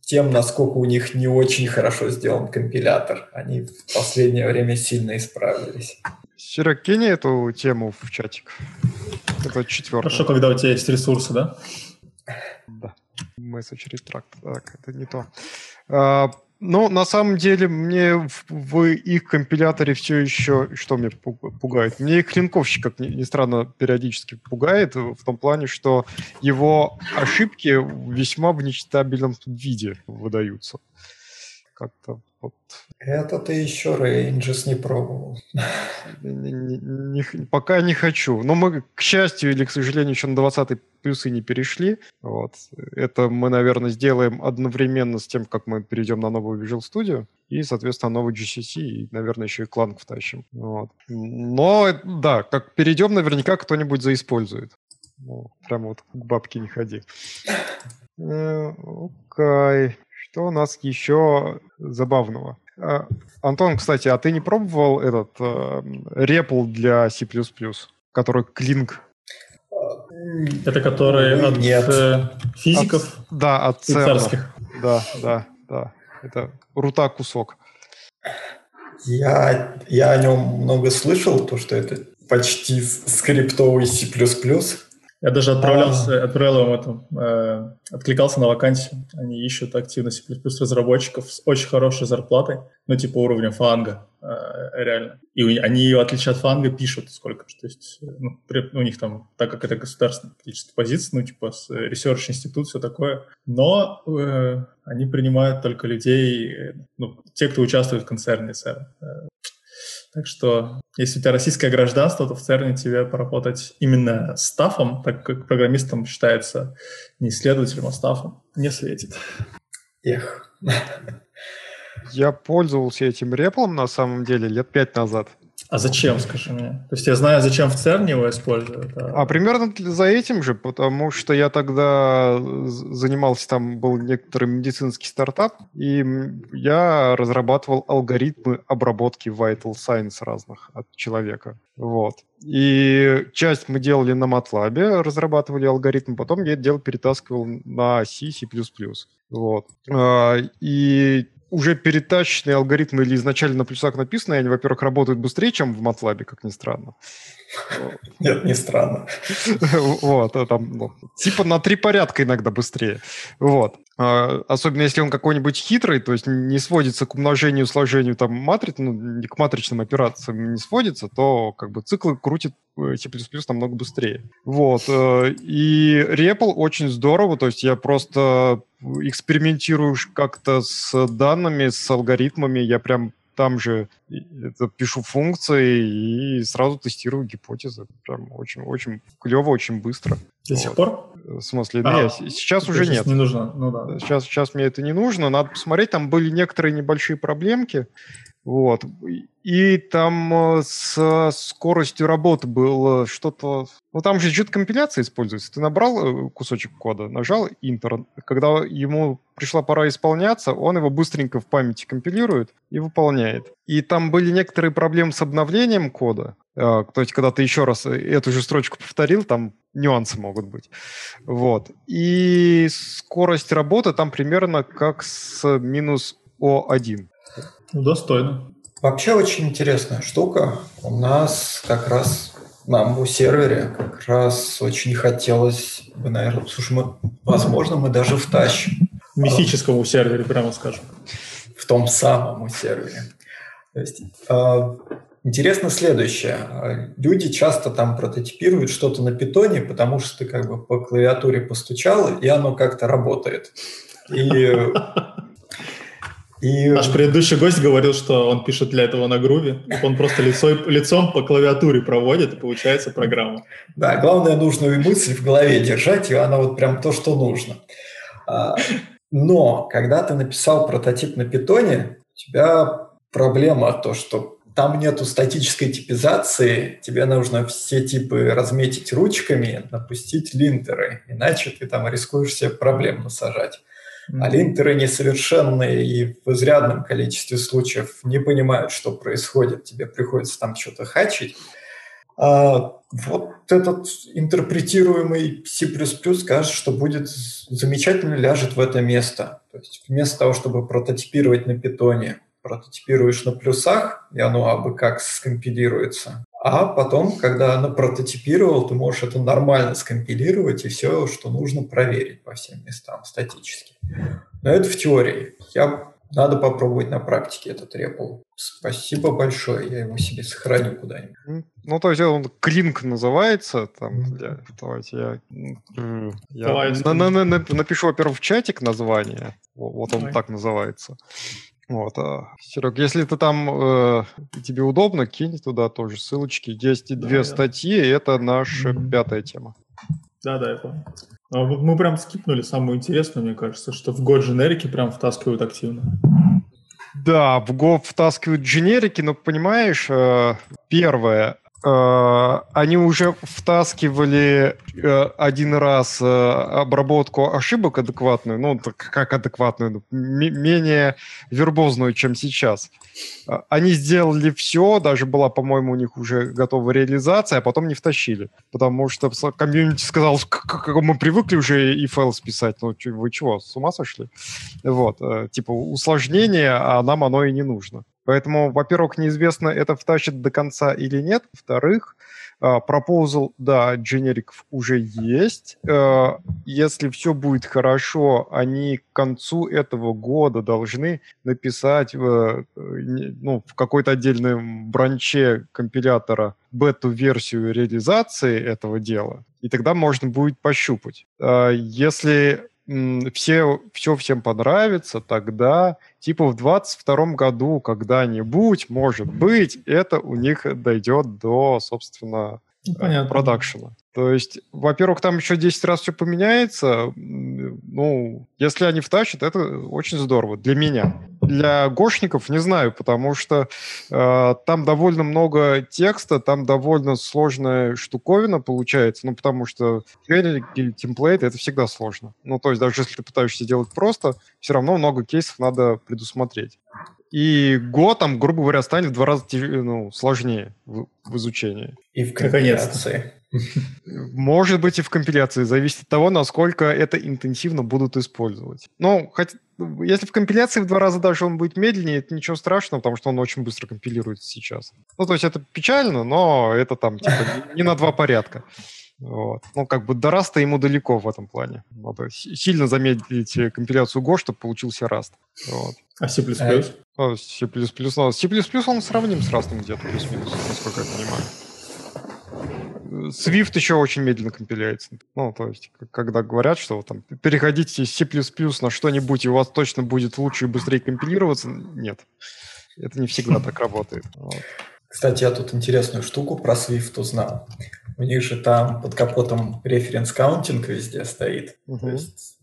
тем, насколько у них не очень хорошо сделан компилятор. Они в последнее время сильно исправились. Серег, кинь эту тему в чатик. Это четвертое. Хорошо, когда у тебя есть ресурсы, да? Да. Message retract. Так, это не то. А, ну, на самом деле, мне в, в их компиляторе все еще... Что мне пугает? Мне их линковщик, как ни, ни странно, периодически пугает в том плане, что его ошибки весьма в нечитабельном виде выдаются. как-то вот... Это ты еще Ranges не пробовал. Не, не, не, пока не хочу. Но мы, к счастью или к сожалению, еще на 20 плюсы не перешли. Вот. Это мы, наверное, сделаем одновременно с тем, как мы перейдем на новую Visual Studio. И, соответственно, новый GCC, и, наверное, еще и Clang втащим. Вот. Но, да, как перейдем, наверняка кто-нибудь заиспользует. Ну, прям вот к бабке не ходи. Э, окей. Что у нас еще забавного? А, Антон, кстати, а ты не пробовал этот э, репл для C++, который Клинк? Это который от Нет. Э, физиков? От, да, от царских. Да, да, да. Это рута кусок. Я, я о нем много слышал, то, что это почти скриптовый C++. Я даже отправлялся, а. отправил им это, э, откликался на вакансию. Они ищут активно C++ разработчиков с очень хорошей зарплатой, ну, типа уровня фанга, э, реально. И они ее, отличие от фанга, пишут сколько То есть ну, при, у них там, так как это государственная политическая позиция, ну, типа с research институт, все такое. Но э, они принимают только людей, э, ну, те, кто участвует в концерне СР. Так что, если у тебя российское гражданство, то в ЦЕРНе тебе поработать именно стафом, так как программистом считается не исследователем, а стафом, не светит. Эх. Я пользовался этим реплом на самом деле лет пять назад. А зачем, скажи мне? То есть я знаю, зачем в ЦЕРН его используют. А... а примерно за этим же, потому что я тогда занимался, там был некоторый медицинский стартап, и я разрабатывал алгоритмы обработки vital signs разных от человека. Вот. И часть мы делали на MATLAB, разрабатывали алгоритм, потом я это дело перетаскивал на C, C++. Вот. А, и уже перетащенные алгоритмы или изначально на плюсах написанные, они, во-первых, работают быстрее, чем в MATLAB, как ни странно. Нет, не странно. Вот, а там, ну, типа на три порядка иногда быстрее. Вот. А, особенно если он какой-нибудь хитрый, то есть не сводится к умножению, сложению там матриц, ну, к матричным операциям не сводится, то как бы циклы крутит э, C++ намного быстрее. Вот. Э, и REPL очень здорово, то есть я просто экспериментирую как-то с данными, с алгоритмами, я прям там же это, пишу функции и сразу тестирую гипотезы. Прям очень-очень клево, очень быстро. До вот. сих пор? В смысле, а, нет, сейчас уже нет. не нужно, ну да. Сейчас, сейчас мне это не нужно, надо посмотреть, там были некоторые небольшие проблемки, вот. И там э, с скоростью работы было что-то... Ну, там же что-то компиляция используется. Ты набрал э, кусочек кода, нажал Enter. Когда ему пришла пора исполняться, он его быстренько в памяти компилирует и выполняет. И там были некоторые проблемы с обновлением кода. Э, то есть, когда ты еще раз эту же строчку повторил, там нюансы могут быть. Вот. И скорость работы там примерно как с минус О1. Ну, достойно. Вообще очень интересная штука. У нас как раз на амбу-сервере как раз очень хотелось бы, наверное, слушай, мы, возможно, мы даже втащим. Мифическому сервере, прямо скажем. В том самом сервере. То есть, э, интересно следующее. Люди часто там прототипируют что-то на питоне, потому что ты как бы по клавиатуре постучал, и оно как-то работает. И и... Наш предыдущий гость говорил, что он пишет для этого на груве. Он просто лицо, лицом по клавиатуре проводит, и получается программа. Да, главное нужную мысль в голове держать, и она вот прям то, что нужно. А, но когда ты написал прототип на питоне, у тебя проблема то, что там нету статической типизации, тебе нужно все типы разметить ручками, напустить линтеры, иначе ты там рискуешь себе проблем насажать. А линтеры несовершенные и в изрядном количестве случаев не понимают, что происходит. Тебе приходится там что-то хачить. А вот этот интерпретируемый C++ скажет, что будет замечательно ляжет в это место. То есть вместо того, чтобы прототипировать на питоне, прототипируешь на плюсах, и оно абы как скомпилируется. А потом, когда оно прототипировал, ты можешь это нормально скомпилировать и все, что нужно, проверить по всем местам статически. Но это в теории. Я надо попробовать на практике этот репл. Спасибо большое, я его себе сохраню куда-нибудь. Ну, то есть он клинк называется. Там, для, давайте я, я давайте. На, на, на, напишу, во-первых, в чатик название. Вот он Давай. так называется. Вот, а, Серег, если ты там э, тебе удобно, кинь туда тоже ссылочки. Есть да, две да. статьи, и это наша mm-hmm. пятая тема. Да, да, я понял. А мы прям скипнули самую интересную, мне кажется, что в год дженерики прям втаскивают активно. Да, в Go втаскивают дженерики, но понимаешь, э, первое, они уже втаскивали э, один раз э, обработку ошибок адекватную, ну, как адекватную, менее вербозную, чем сейчас. Они сделали все, даже была, по-моему, у них уже готова реализация, а потом не втащили. Потому что комьюнити сказал, как мы привыкли уже и файл списать. Ну, вы чего, с ума сошли? Вот, типа усложнение, а нам оно и не нужно. Поэтому, во-первых, неизвестно, это втащит до конца или нет. Во-вторых, пропозал, да, дженериков уже есть. А, если все будет хорошо, они к концу этого года должны написать в, ну, в какой-то отдельном бранче компилятора бету-версию реализации этого дела, и тогда можно будет пощупать. А, если все, все всем понравится, тогда типа в 22 году когда-нибудь, может быть, это у них дойдет до, собственно, ну, Понятно. продакшена. То есть, во-первых, там еще 10 раз все поменяется. Ну, если они втащат, это очень здорово для меня. Для гошников не знаю, потому что э, там довольно много текста, там довольно сложная штуковина получается, ну, потому что или темплейт это всегда сложно. Ну, то есть, даже если ты пытаешься делать просто, все равно много кейсов надо предусмотреть. И Go там, грубо говоря, станет в два раза ну, сложнее в, в изучении. И в компиляции. Может быть и в компиляции, зависит от того, насколько это интенсивно будут использовать. Ну, хоть, если в компиляции в два раза даже он будет медленнее, это ничего страшного, потому что он очень быстро компилируется сейчас. Ну, то есть это печально, но это там типа не на два порядка. Вот. Ну, как бы до раста ему далеко в этом плане. Надо сильно замедлить компиляцию Go, чтобы получился раст. Вот. А C++? А, C++, ну, C++ он сравним с растом где-то, плюс-минус, насколько я понимаю. Swift еще очень медленно компиляется. Ну, то есть, когда говорят, что там переходите с C++ на что-нибудь, и у вас точно будет лучше и быстрее компилироваться, нет. Это не всегда так работает. Вот. Кстати, я тут интересную штуку про Swift узнал. У них же там под капотом reference counting везде стоит. Угу. То есть,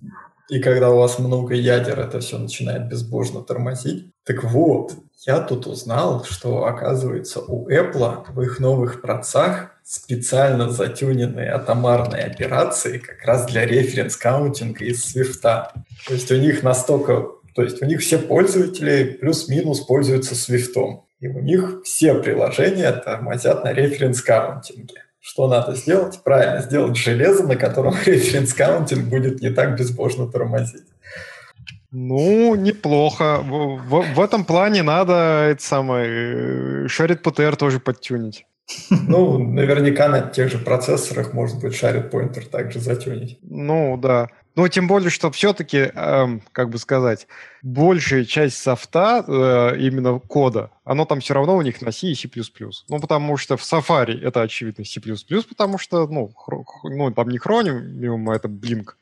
и когда у вас много ядер, это все начинает безбожно тормозить. Так вот, я тут узнал, что, оказывается, у Apple в их новых процах специально затюненные атомарные операции как раз для reference counting а из Swift. То есть у них настолько... То есть у них все пользователи плюс-минус пользуются Swift. И у них все приложения тормозят на reference counting е. Что надо сделать? Правильно, сделать железо, на котором reference counting будет не так безбожно тормозить. Ну, неплохо. В, в, в этом плане надо это самое, shared_ptr тоже подтюнить. Ну, наверняка на тех же процессорах, может быть, shared pointer также затюнить. Ну, да. Ну, тем более, что все-таки, эм, как бы сказать, большая часть софта, э, именно кода, оно там все равно у них на C и C++. Ну, потому что в Safari это, очевидно, C++, потому что, ну, хро, ну там не хроним, а это Blink.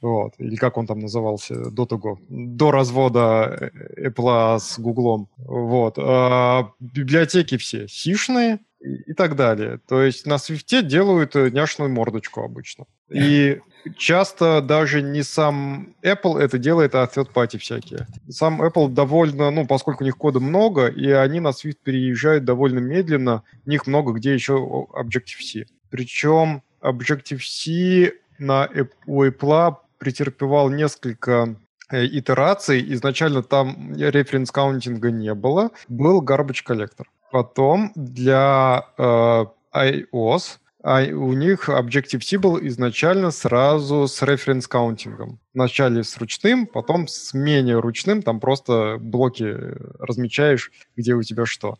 Вот. Или как он там назывался до того, до развода э, Apple с Гуглом. Вот. А библиотеки все сишные, и так далее. То есть на свифте делают э, няшную мордочку обычно. И часто даже не сам Apple это делает, а third party всякие. Сам Apple довольно, ну, поскольку у них кода много, и они на Swift переезжают довольно медленно, у них много где еще Objective-C. Причем Objective-C на, у Apple претерпевал несколько э, итераций. Изначально там референс-каунтинга не было. Был garbage collector. Потом для э, iOS а у них Objective-C был изначально сразу с reference counting ом. Вначале с ручным, потом с менее ручным, там просто блоки размечаешь, где у тебя что.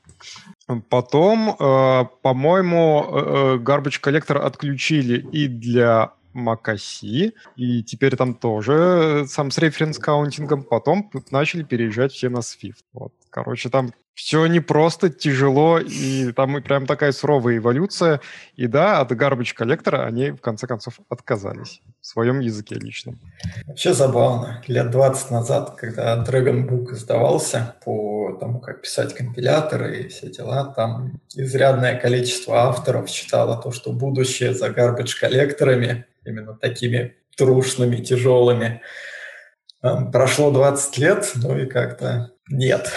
Потом, э, по-моему, э, э Garbage Collector отключили и для macOS, и теперь там тоже сам с reference counting ом, потом начали переезжать все на Swift. Вот Короче, там все не просто тяжело, и там прям такая суровая эволюция. И да, от garbage коллектора они в конце концов отказались в своем языке личном. Вообще забавно. Лет 20 назад, когда Dragon Book издавался по тому, как писать компиляторы и все дела, там изрядное количество авторов считало то, что будущее за garbage коллекторами, именно такими трушными, тяжелыми, прошло 20 лет, ну и как-то нет.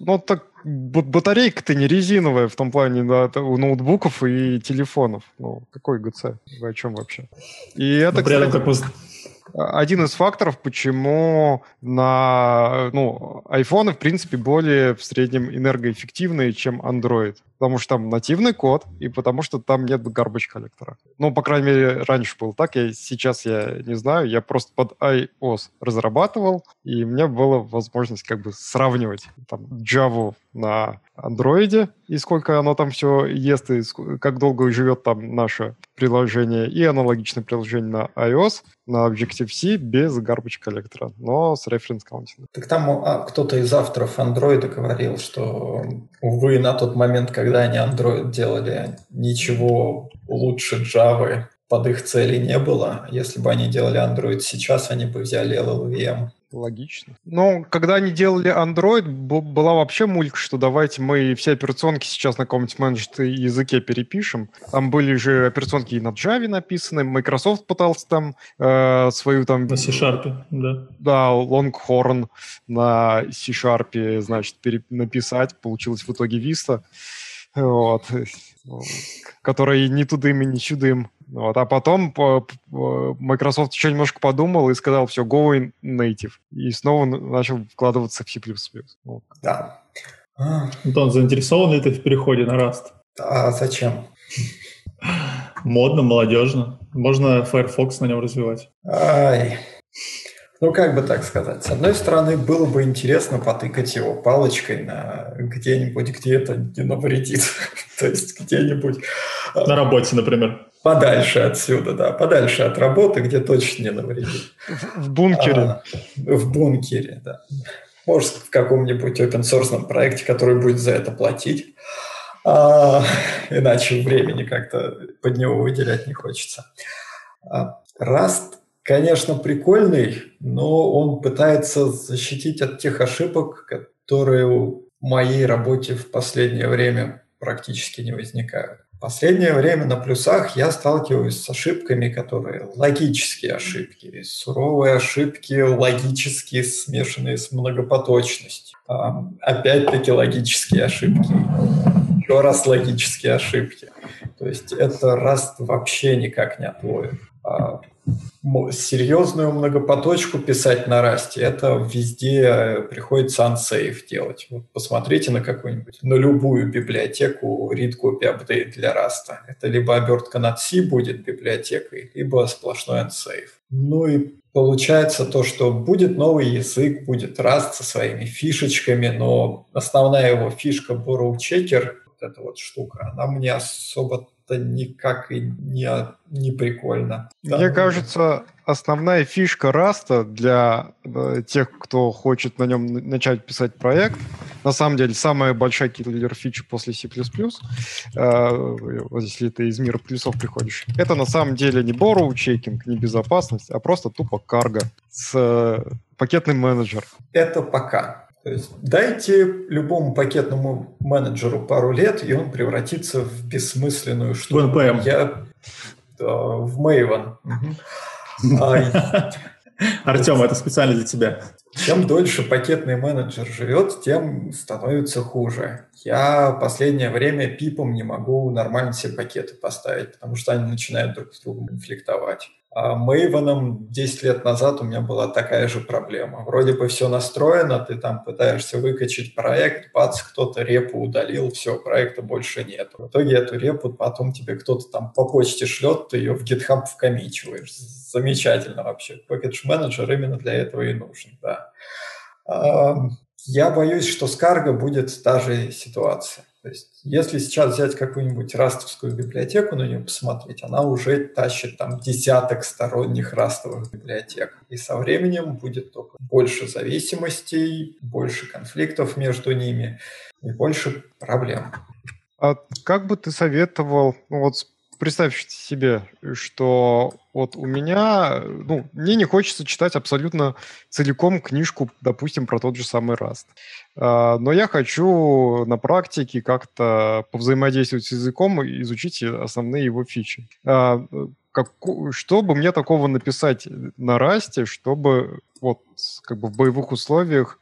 Ну, так батарейка-то не резиновая в том плане да, у ноутбуков и телефонов. Ну, какой ГЦ? Вы о чем вообще? И это, при этом, кстати, один из факторов, почему на ну, iPhone, в принципе, более в среднем энергоэффективные, чем Android. Потому что там нативный код, и потому что там нет garbage коллектора. Ну, по крайней мере, раньше было так, я, сейчас я не знаю, я просто под iOS разрабатывал, и у меня была возможность как бы сравнивать там, Java на андроиде, и сколько оно там все ест, и как долго живет там наше приложение, и аналогичное приложение на iOS, на Objective-C без garbage коллектора, но с reference counting. Так там а, кто-то из авторов андроида говорил, что, увы, на тот момент, когда они Android делали, ничего лучше Java под их цели не было. Если бы они делали Android сейчас, они бы взяли LLVM. Логично. Но когда они делали Android, была вообще мулька, что давайте мы все операционки сейчас на каком-нибудь менеджер языке перепишем. Там были же операционки и на Java написаны, Microsoft пытался там э, свою там... На C-Sharp, да. Да, Longhorn на C-Sharp, значит, переп... написать. Получилось в итоге Vista. Вот который не тудым и не чудым. Вот. А потом Microsoft еще немножко подумал и сказал, все, Go native. И снова начал вкладываться в C++. Вот. Да. Антон, заинтересован ли ты в переходе на Rust? А зачем? Модно, молодежно. Можно Firefox на нем развивать. Ай. Ну, как бы так сказать. С одной стороны, было бы интересно потыкать его палочкой на где-нибудь, где это не навредит. То есть где-нибудь... А, на работе, например. Подальше отсюда, да. Подальше от работы, где точно не навредит. В бункере. А, в бункере, да. Может, в каком-нибудь open-source проекте, который будет за это платить. А, иначе времени как-то под него выделять не хочется. Rust конечно, прикольный, но он пытается защитить от тех ошибок, которые в моей работе в последнее время практически не возникают. В последнее время на плюсах я сталкиваюсь с ошибками, которые логические ошибки, суровые ошибки, логические, смешанные с многопоточностью. Опять-таки логические ошибки. Еще раз логические ошибки. То есть это раз вообще никак не отловит. А серьезную многопоточку писать на расте, это везде э, приходится unsafe делать. Вот посмотрите на какую-нибудь, на любую библиотеку read copy update для раста. Это либо обертка над C будет библиотекой, либо сплошной unsafe. Ну и получается то, что будет новый язык, будет Rust со своими фишечками, но основная его фишка borrow checker, вот эта вот штука, она мне особо это никак и не, не прикольно. Мне кажется, основная фишка Rust а для э, тех, кто хочет на нем начать писать проект, на самом деле самая большая киллер фича после C++, э, если ты из мира плюсов приходишь, это на самом деле не borrow checking, не безопасность, а просто тупо Cargo с э, пакетный менеджер. Это пока. То есть дайте любому пакетному менеджеру пару лет, и он превратится в бессмысленную штуку. В NPM. Я, да, в Maven. Артем, это специально для тебя. Чем дольше пакетный менеджер живет, тем становится хуже. Я последнее время пипом не могу нормально себе пакеты поставить, потому что они начинают друг с другом конфликтовать. А Maven 10 лет назад у меня была такая же проблема. Вроде бы все настроено, ты там пытаешься выкачать проект, бац, кто-то репу удалил, все, проекта больше нет. В итоге эту репу потом тебе кто-то там по почте шлет, ты ее в GitHub вкомичиваешь. Замечательно вообще. Package менеджер именно для этого и нужен, да. Я боюсь, что с Cargo будет та же ситуация. То есть, если сейчас взять какую-нибудь растовскую библиотеку, на нее посмотреть, она уже тащит там десяток сторонних растовых библиотек. И со временем будет только больше зависимостей, больше конфликтов между ними и больше проблем. А как бы ты советовал, ну вот представь себе, что вот у меня, ну, мне не хочется читать абсолютно целиком книжку, допустим, про тот же самый Rust. А, но я хочу на практике как-то повзаимодействовать с языком и изучить основные его фичи. А, как, что бы мне такого написать на Расте, чтобы вот как бы в боевых условиях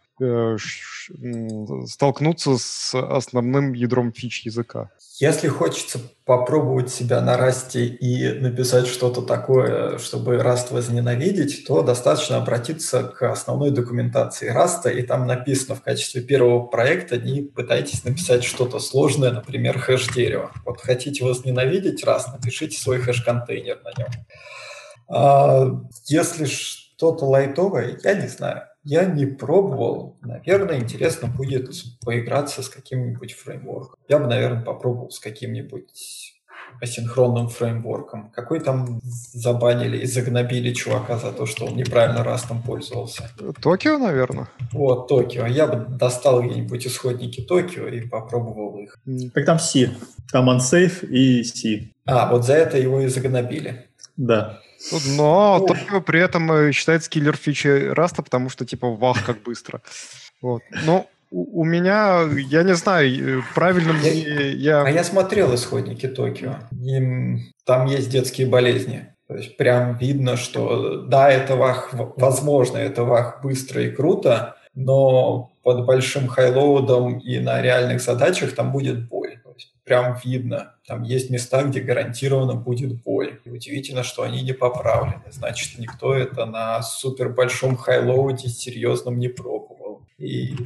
столкнуться с основным ядром фич языка? Если хочется попробовать себя на Rust е и написать что-то такое, чтобы Rust возненавидеть, то достаточно обратиться к основной документации Rust а, и там написано в качестве первого проекта не пытайтесь написать что-то сложное, например, хэш-дерево. Вот хотите возненавидеть Rust, напишите свой хэш-контейнер на нем. А если что-то лайтовое, я не знаю. Я не пробовал. Наверное, интересно будет поиграться с каким-нибудь фреймворком. Я бы, наверное, попробовал с каким-нибудь асинхронным фреймворком. Какой там забанили и загнобили чувака за то, что он неправильно Rust ом пользовался? Токио, наверное. Вот, Токио. Я бы достал где-нибудь исходники Токио и попробовал их. Так там C. Там unsafe и C. А, вот за это его и загнобили. Да. Но только при этом э, считается киллер фичи Rust а, потому что типа вах, как быстро. Вот. Но у меня, я не знаю, э, правильно я, мне... Я... А я смотрел исходники Токио. Им, там есть детские болезни. То есть прям видно, что да, это вах, возможно, это вах быстро и круто, но под большим хайлоудом и на реальных задачах там будет боль прям видно. Там есть места, где гарантированно будет боль. И удивительно, что они не поправлены. Значит, никто это на супер большом хайлоуде серьезном не пробовал. И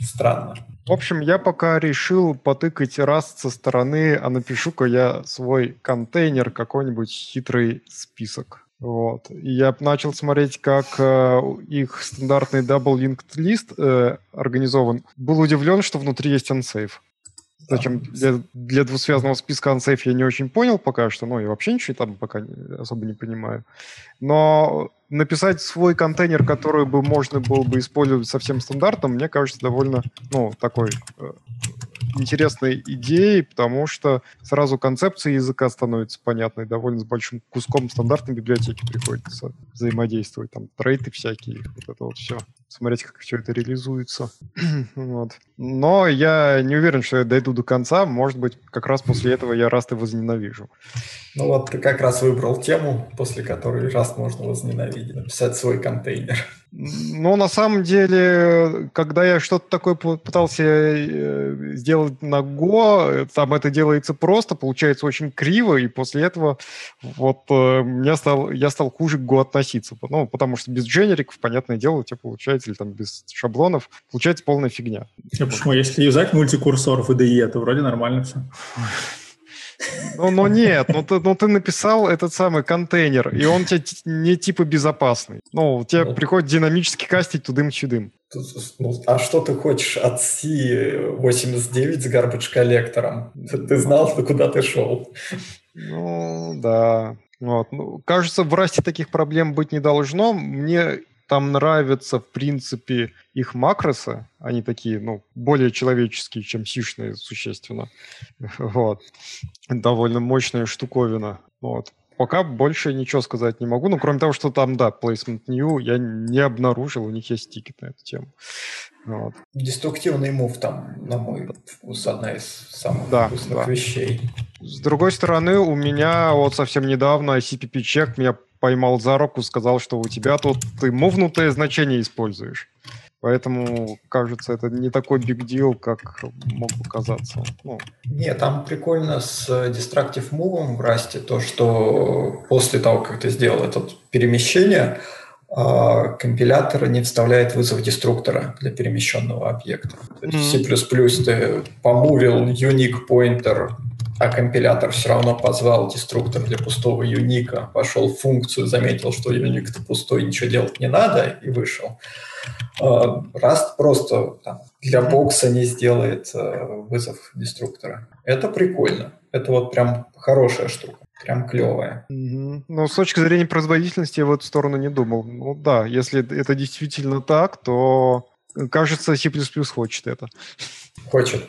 странно. В общем, я пока решил потыкать раз со стороны, а напишу-ка я свой контейнер, какой-нибудь хитрый список. Вот. И я начал смотреть, как э, их стандартный double linked list э, организован. Был удивлен, что внутри есть unsafe. Зачем для, для двусвязного списка unsafe я не очень понял пока что, ну, и вообще ничего там пока не, особо не понимаю. Но написать свой контейнер, который бы можно было бы использовать совсем стандартом, мне кажется, довольно, ну, такой э, интересной идеей, потому что сразу концепция языка становится понятной, довольно с большим куском стандартной библиотеки приходится взаимодействовать, там трейты всякие, вот это вот все. Смотреть, как все это реализуется. вот. Но я не уверен, что я дойду до конца. Может быть, как раз после этого я Раст и возненавижу. Ну вот ты как раз выбрал тему, после которой Раст можно возненавидеть, написать свой контейнер. Ну, на самом деле, когда я что-то такое пытался э, сделать на Go, там это делается просто, получается очень криво, и после этого вот э, я стал, я стал хуже к Go относиться. Ну, потому что без дженериков, понятное дело, у тебя получается, или там без шаблонов, получается полная фигня. А почему? Если юзать мультикурсор в IDE, то вроде нормально все. Ну, ну нет, ну ты, ну ты написал этот самый контейнер, и он тебе не типа безопасный. Ну, тебе ну, приходит динамически кастить тудым-чудым. Ну, а что ты хочешь от C89 с garbage коллектором? Ты знал, куда ты шел. Ну, да. Вот. Ну, кажется, в расте таких проблем быть не должно. Мне там нравятся, в принципе, их макросы. Они такие, ну, более человеческие, чем сишные, существенно. Вот. Довольно мощная штуковина. Вот. Пока больше ничего сказать не могу. Ну, кроме того, что там, да, placement new я не обнаружил. У них есть тикет на эту тему. Вот. Деструктивный мув там, на мой вкус, одна из самых да, вкусных да. вещей. С другой стороны, у меня вот совсем недавно CPP-чек меня поймал за руку, сказал, что у тебя тут ты мувнутое значение используешь. Поэтому, кажется, это не такой big deal, как мог бы казаться. Ну. Нет, там прикольно с Destructive Move в Расте то, что после того, как ты сделал это перемещение, а, компилятор не вставляет вызов деструктора для перемещенного объекта. То есть mm-hmm. C++ ты помувил unique pointer а компилятор все равно позвал деструктор для пустого юника, пошел в функцию, заметил, что юник-то пустой, ничего делать не надо, и вышел. А, Rust просто для бокса не сделает э, вызов деструктора. Это прикольно. Это вот прям хорошая штука. Прям клевая. Но с точки зрения производительности я в эту сторону не думал. Ну да, если это действительно так, то кажется, C++ хочет это. Хочет.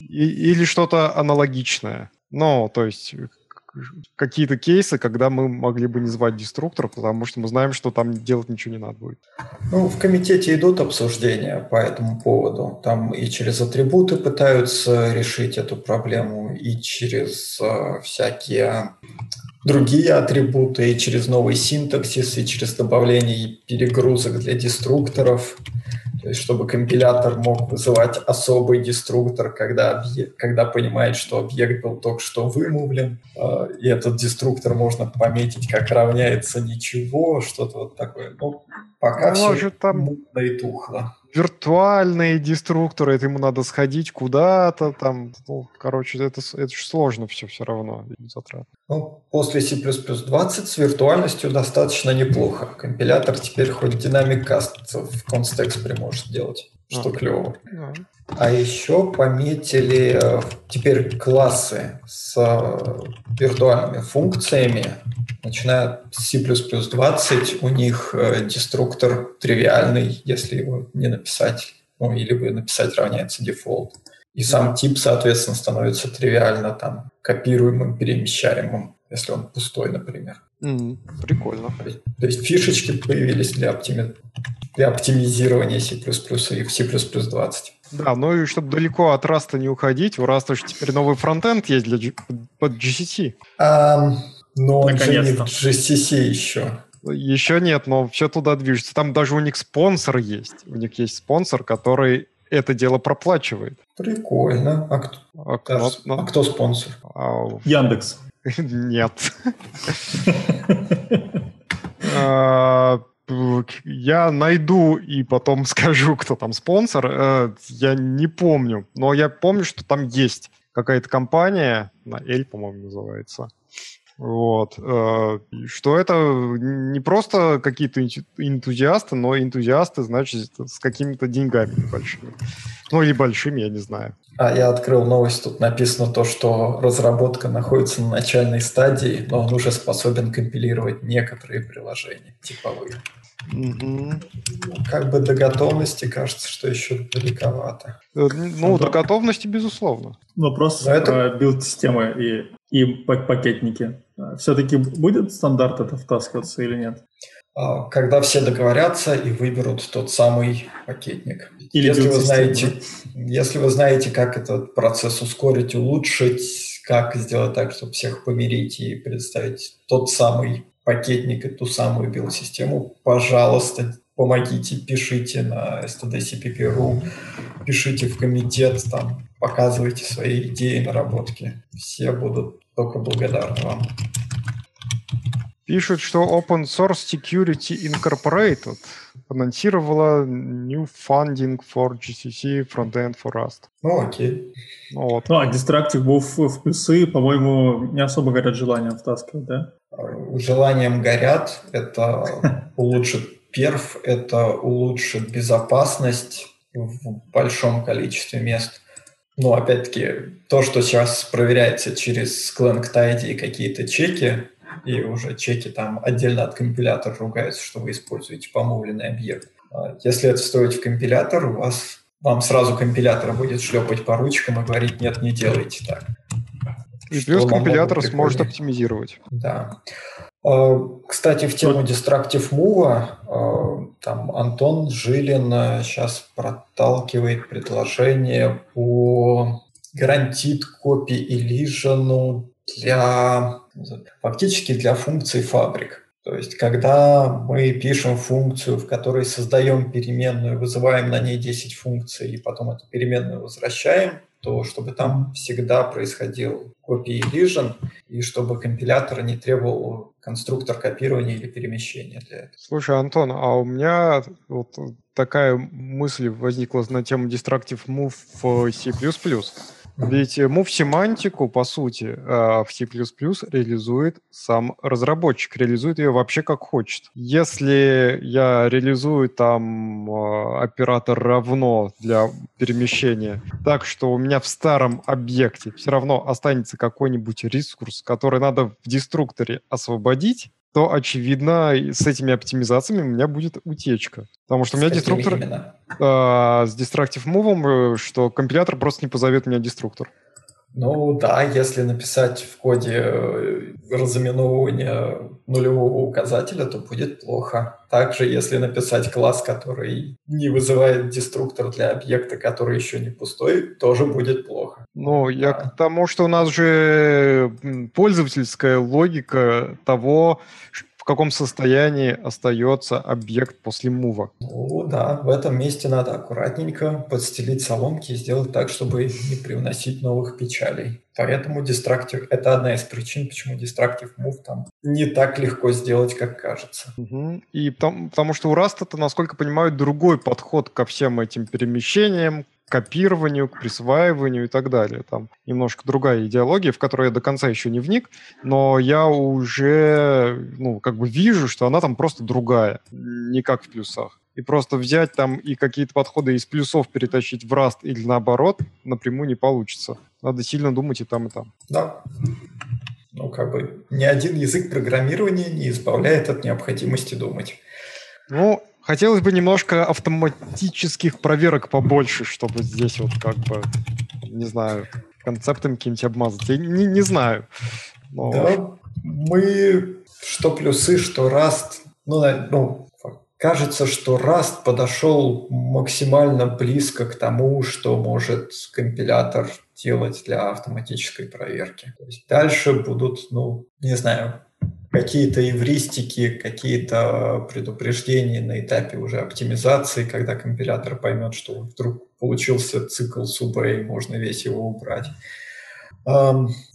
И, или что-то аналогичное. Ну, то есть какие-то кейсы, когда мы могли бы не звать деструктор, потому что мы знаем, что там делать ничего не надо будет. Ну, в комитете идут обсуждения по этому поводу. Там и через атрибуты пытаются решить эту проблему, и через э, всякие другие атрибуты, и через новый синтаксис, и через добавление перегрузок для деструкторов. То есть, чтобы компилятор мог вызывать особый деструктор, когда, объект, когда понимает, что объект был только что вымовлен, э, и этот деструктор можно пометить как равняется ничего, что-то вот такое. Ну, пока Может, все там... мутно и тухло виртуальные деструкторы, это ему надо сходить куда-то, там, ну, короче, это, это же сложно все все равно, затрат. Ну, после C++ 20 с виртуальностью достаточно неплохо. Компилятор теперь хоть динамик каст в констекспре может делать, что а, клево. Да. А еще пометили э, теперь классы с э, виртуальными функциями, начиная с C++ 20, у них э, деструктор тривиальный, если его не написать, ну, или бы написать равняется дефолт. И сам тип, соответственно, становится тривиально там копируемым, перемещаемым, если он пустой, например. Mm, прикольно. То есть, то есть фишечки появились для, оптими... для оптимизирования C++ и в C++ 20. Да, ну и чтобы далеко от Rust не уходить, у Rust же теперь новый фронтенд есть для G... под GCC. Um, но он же не в GCC еще. Еще нет, но все туда движется. Там даже у них спонсор есть. У них есть спонсор, который это дело проплачивает. Прикольно. А кто, а, Даже, но, а кто спонсор? А, Яндекс. Нет. А, я найду и потом скажу, кто там спонсор. Э, я не помню, но я помню, что там есть какая-то компания, на L, по-моему, называется, вот. Э, что это не просто какие-то энтузиасты, но энтузиасты, значит, с какими-то деньгами большими. Ну, или большими, я не знаю. А я открыл новость, тут написано то, что разработка находится на начальной стадии, но он уже способен компилировать некоторые приложения типовые. Угу. Как бы до готовности кажется, что еще далековато. Э, ну, до готовности, безусловно. Вопрос Но это... билд-системы и, и пакетники. А, Все-таки будет стандарт это втаскиваться или нет? А, когда все договорятся и выберут тот самый пакетник. Или если вы знаете, если вы знаете, как этот процесс ускорить, улучшить, как сделать так, чтобы всех помирить и предоставить тот самый пакетник и ту самую билд-систему, пожалуйста, помогите, пишите на stdcpp.ru, пишите в комитет, там, показывайте свои идеи, наработки. Все будут только благодарны вам. Пишут, что Open Source Security Incorporated анонсировала new funding for GCC Frontend for Rust. Ну, окей. Ну, вот. ну а Distractive был в, в плюсы, по-моему, не особо горят желанием втаскивать, да? Желанием горят. Это улучшит перф, это улучшит безопасность в большом количестве мест. Но, опять-таки, то, что сейчас проверяется через Clang Tidy и какие-то чеки, и уже чеки там отдельно от компилятора ругаются, что вы используете помолвленный объект. А если это встроить в компилятор, у вас вам сразу компилятор будет шлепать по ручкам и говорить, нет, не делайте так. И плюс компилятор сможет оптимизировать. Да. А, кстати, в тему Destructive Move, а, там Антон Жилин сейчас проталкивает предложение по гарантит копии Elision для фактически для функций фабрик. То есть, когда мы пишем функцию, в которой создаем переменную, вызываем на ней 10 функций и потом эту переменную возвращаем, то чтобы там всегда происходил копии elision, и чтобы компилятор не требовал конструктор копирования или перемещения для этого. Слушай, Антон, а у меня вот такая мысль возникла на тему Destructive Move в C++. Ведь move-семантику, по сути, а, в C++ реализует сам разработчик, реализует ее вообще как хочет. Если я реализую там а, оператор равно для перемещения так, что у меня в старом объекте все равно останется какой-нибудь ресурс, который надо в деструкторе освободить, то, очевидно, с этими оптимизациями у меня будет утечка. Потому что с у меня деструктор... Э, с Destructive Move, э, что компилятор просто не позовет меня деструктор. Ну да, если написать в коде э, разыменовывание нулевого указателя, то будет плохо. Также, если написать класс, который не вызывает деструктор для объекта, который еще не пустой, тоже будет плохо. Ну, да. я к тому, что у нас же пользовательская логика того, каком состоянии остается объект после мува. Ну да, в этом месте надо аккуратненько подстелить соломки и сделать так, чтобы не привносить новых печалей. Поэтому Destructive — это одна из причин, почему Destructive Move там не так легко сделать, как кажется. Угу. И потому, потому что у это, насколько понимаю, другой подход ко всем этим перемещениям, копированию, к присваиванию и так далее. Там немножко другая идеология, в которую я до конца еще не вник, но я уже, ну, как бы вижу, что она там просто другая, не как в плюсах. И просто взять там и какие-то подходы из плюсов перетащить в раст или наоборот напрямую не получится. Надо сильно думать и там, и там. Да. Ну, как бы ни один язык программирования не избавляет от необходимости думать. Ну, Хотелось бы немножко автоматических проверок побольше, чтобы здесь вот как бы, не знаю, концептами каким-нибудь обмазать. Я не, не знаю. Но... Да, мы что плюсы, что Rust, ну, ну, кажется, что Rust подошел максимально близко к тому, что может компилятор делать для автоматической проверки. То есть дальше будут, ну, не знаю, какие-то эвристики, какие-то предупреждения на этапе уже оптимизации, когда компилятор поймет, что вдруг получился цикл субэй, можно весь его убрать.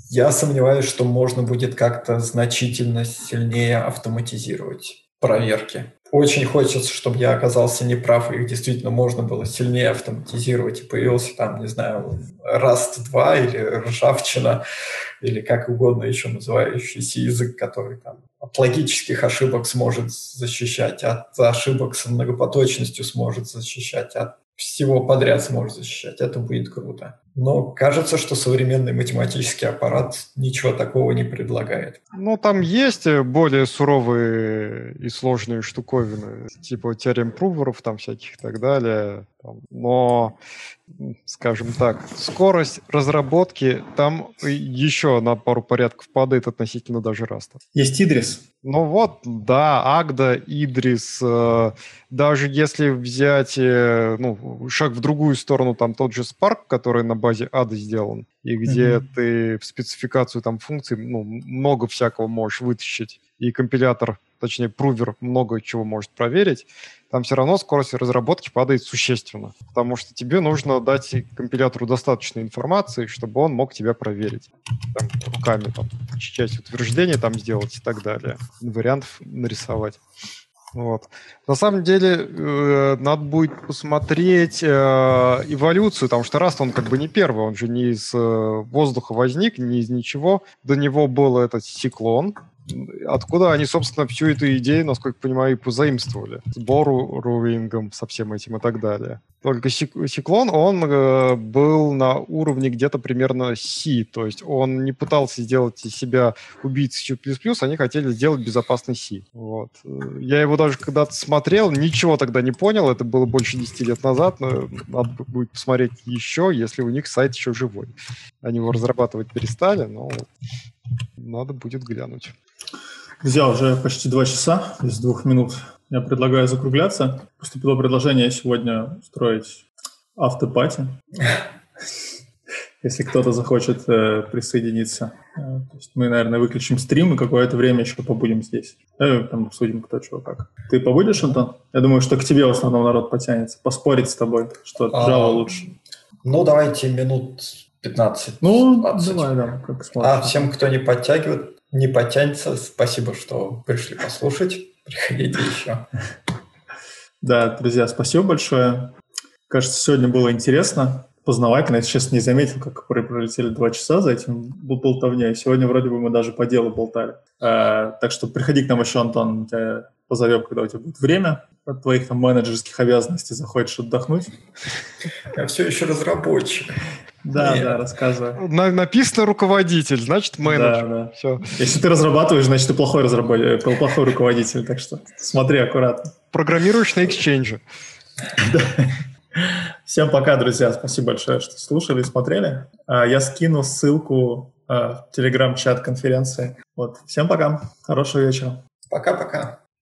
Я сомневаюсь, что можно будет как-то значительно сильнее автоматизировать проверки. Очень хочется, чтобы я оказался неправ, и их действительно можно было сильнее автоматизировать, и появился там, не знаю, Rust 2 или ржавчина, или как угодно еще называющийся язык, который там от логических ошибок сможет защищать, от ошибок с многопоточностью сможет защищать, от всего подряд сможет защищать. Это будет круто. Но кажется, что современный математический аппарат ничего такого не предлагает. Ну, там есть более суровые и сложные штуковины, типа теорем пруверов там всяких и так далее. Но, скажем так, скорость разработки там еще на пару порядков падает относительно даже раста. Есть Идрис. Ну вот, да, Агда, Идрис. Э, даже если взять э, ну, шаг в другую сторону, там тот же Spark, который на базе ада сделан, и где mm-hmm. ты в спецификацию там функций ну, много всякого можешь вытащить, и компилятор, точнее, прувер много чего может проверить, там все равно скорость разработки падает существенно, потому что тебе нужно дать компилятору достаточно информации, чтобы он мог тебя проверить. Там, руками там, часть утверждения там сделать и так далее. Вариантов нарисовать. Вот. На самом деле, э, надо будет посмотреть э, эволюцию, потому что раз он как бы не первый, он же не из э, воздуха возник, не из ничего. До него был этот циклон, откуда они, собственно, всю эту идею, насколько понимаю, и позаимствовали. Сбору роуингом со всем этим и так далее. Только Циклон, он э, был на уровне где-то примерно C, то есть он не пытался сделать из себя убийцу C++, они хотели сделать безопасный C. Вот. Я его даже когда-то смотрел, ничего тогда не понял, это было больше 10 лет назад, но надо будет посмотреть еще, если у них сайт еще живой. Они его разрабатывать перестали, но надо будет глянуть. Друзья, уже почти два часа, из двух минут. Я предлагаю закругляться. Поступило предложение сегодня устроить автопати. Если кто-то захочет э, присоединиться. Э, то есть мы, наверное, выключим стрим и какое-то время еще побудем здесь. Э, там обсудим, кто чего как. Ты побудешь, Антон? Я думаю, что к тебе в основном народ потянется. Поспорить с тобой, что Java а, лучше. Ну, давайте минут 15. Ну, 20. давай, да, как сможешь. А всем, кто не подтягивает, не потянется, спасибо, что пришли послушать. Приходите еще. Да, друзья, спасибо большое. Кажется, сегодня было интересно. познавайка. Я сейчас не заметил, как пролетели два часа за этим болтовня. И сегодня вроде бы мы даже по делу болтали. А, так что приходи к нам еще, Антон, тебя позовем, когда у тебя будет время от твоих там менеджерских обязанностей захочешь отдохнуть. Я все еще разработчик. Да, Нет. да, рассказывай. На, написано руководитель, значит менеджер. Да, да. Все. Если ты разрабатываешь, значит ты плохой разработчик, э, плохой руководитель, так что смотри аккуратно. Программируешь на Exchange. Всем пока, друзья. Спасибо большое, что слушали и смотрели. А, я скину ссылку а, в телеграм-чат конференции. Вот. Всем пока. Хорошего вечера. Пока-пока.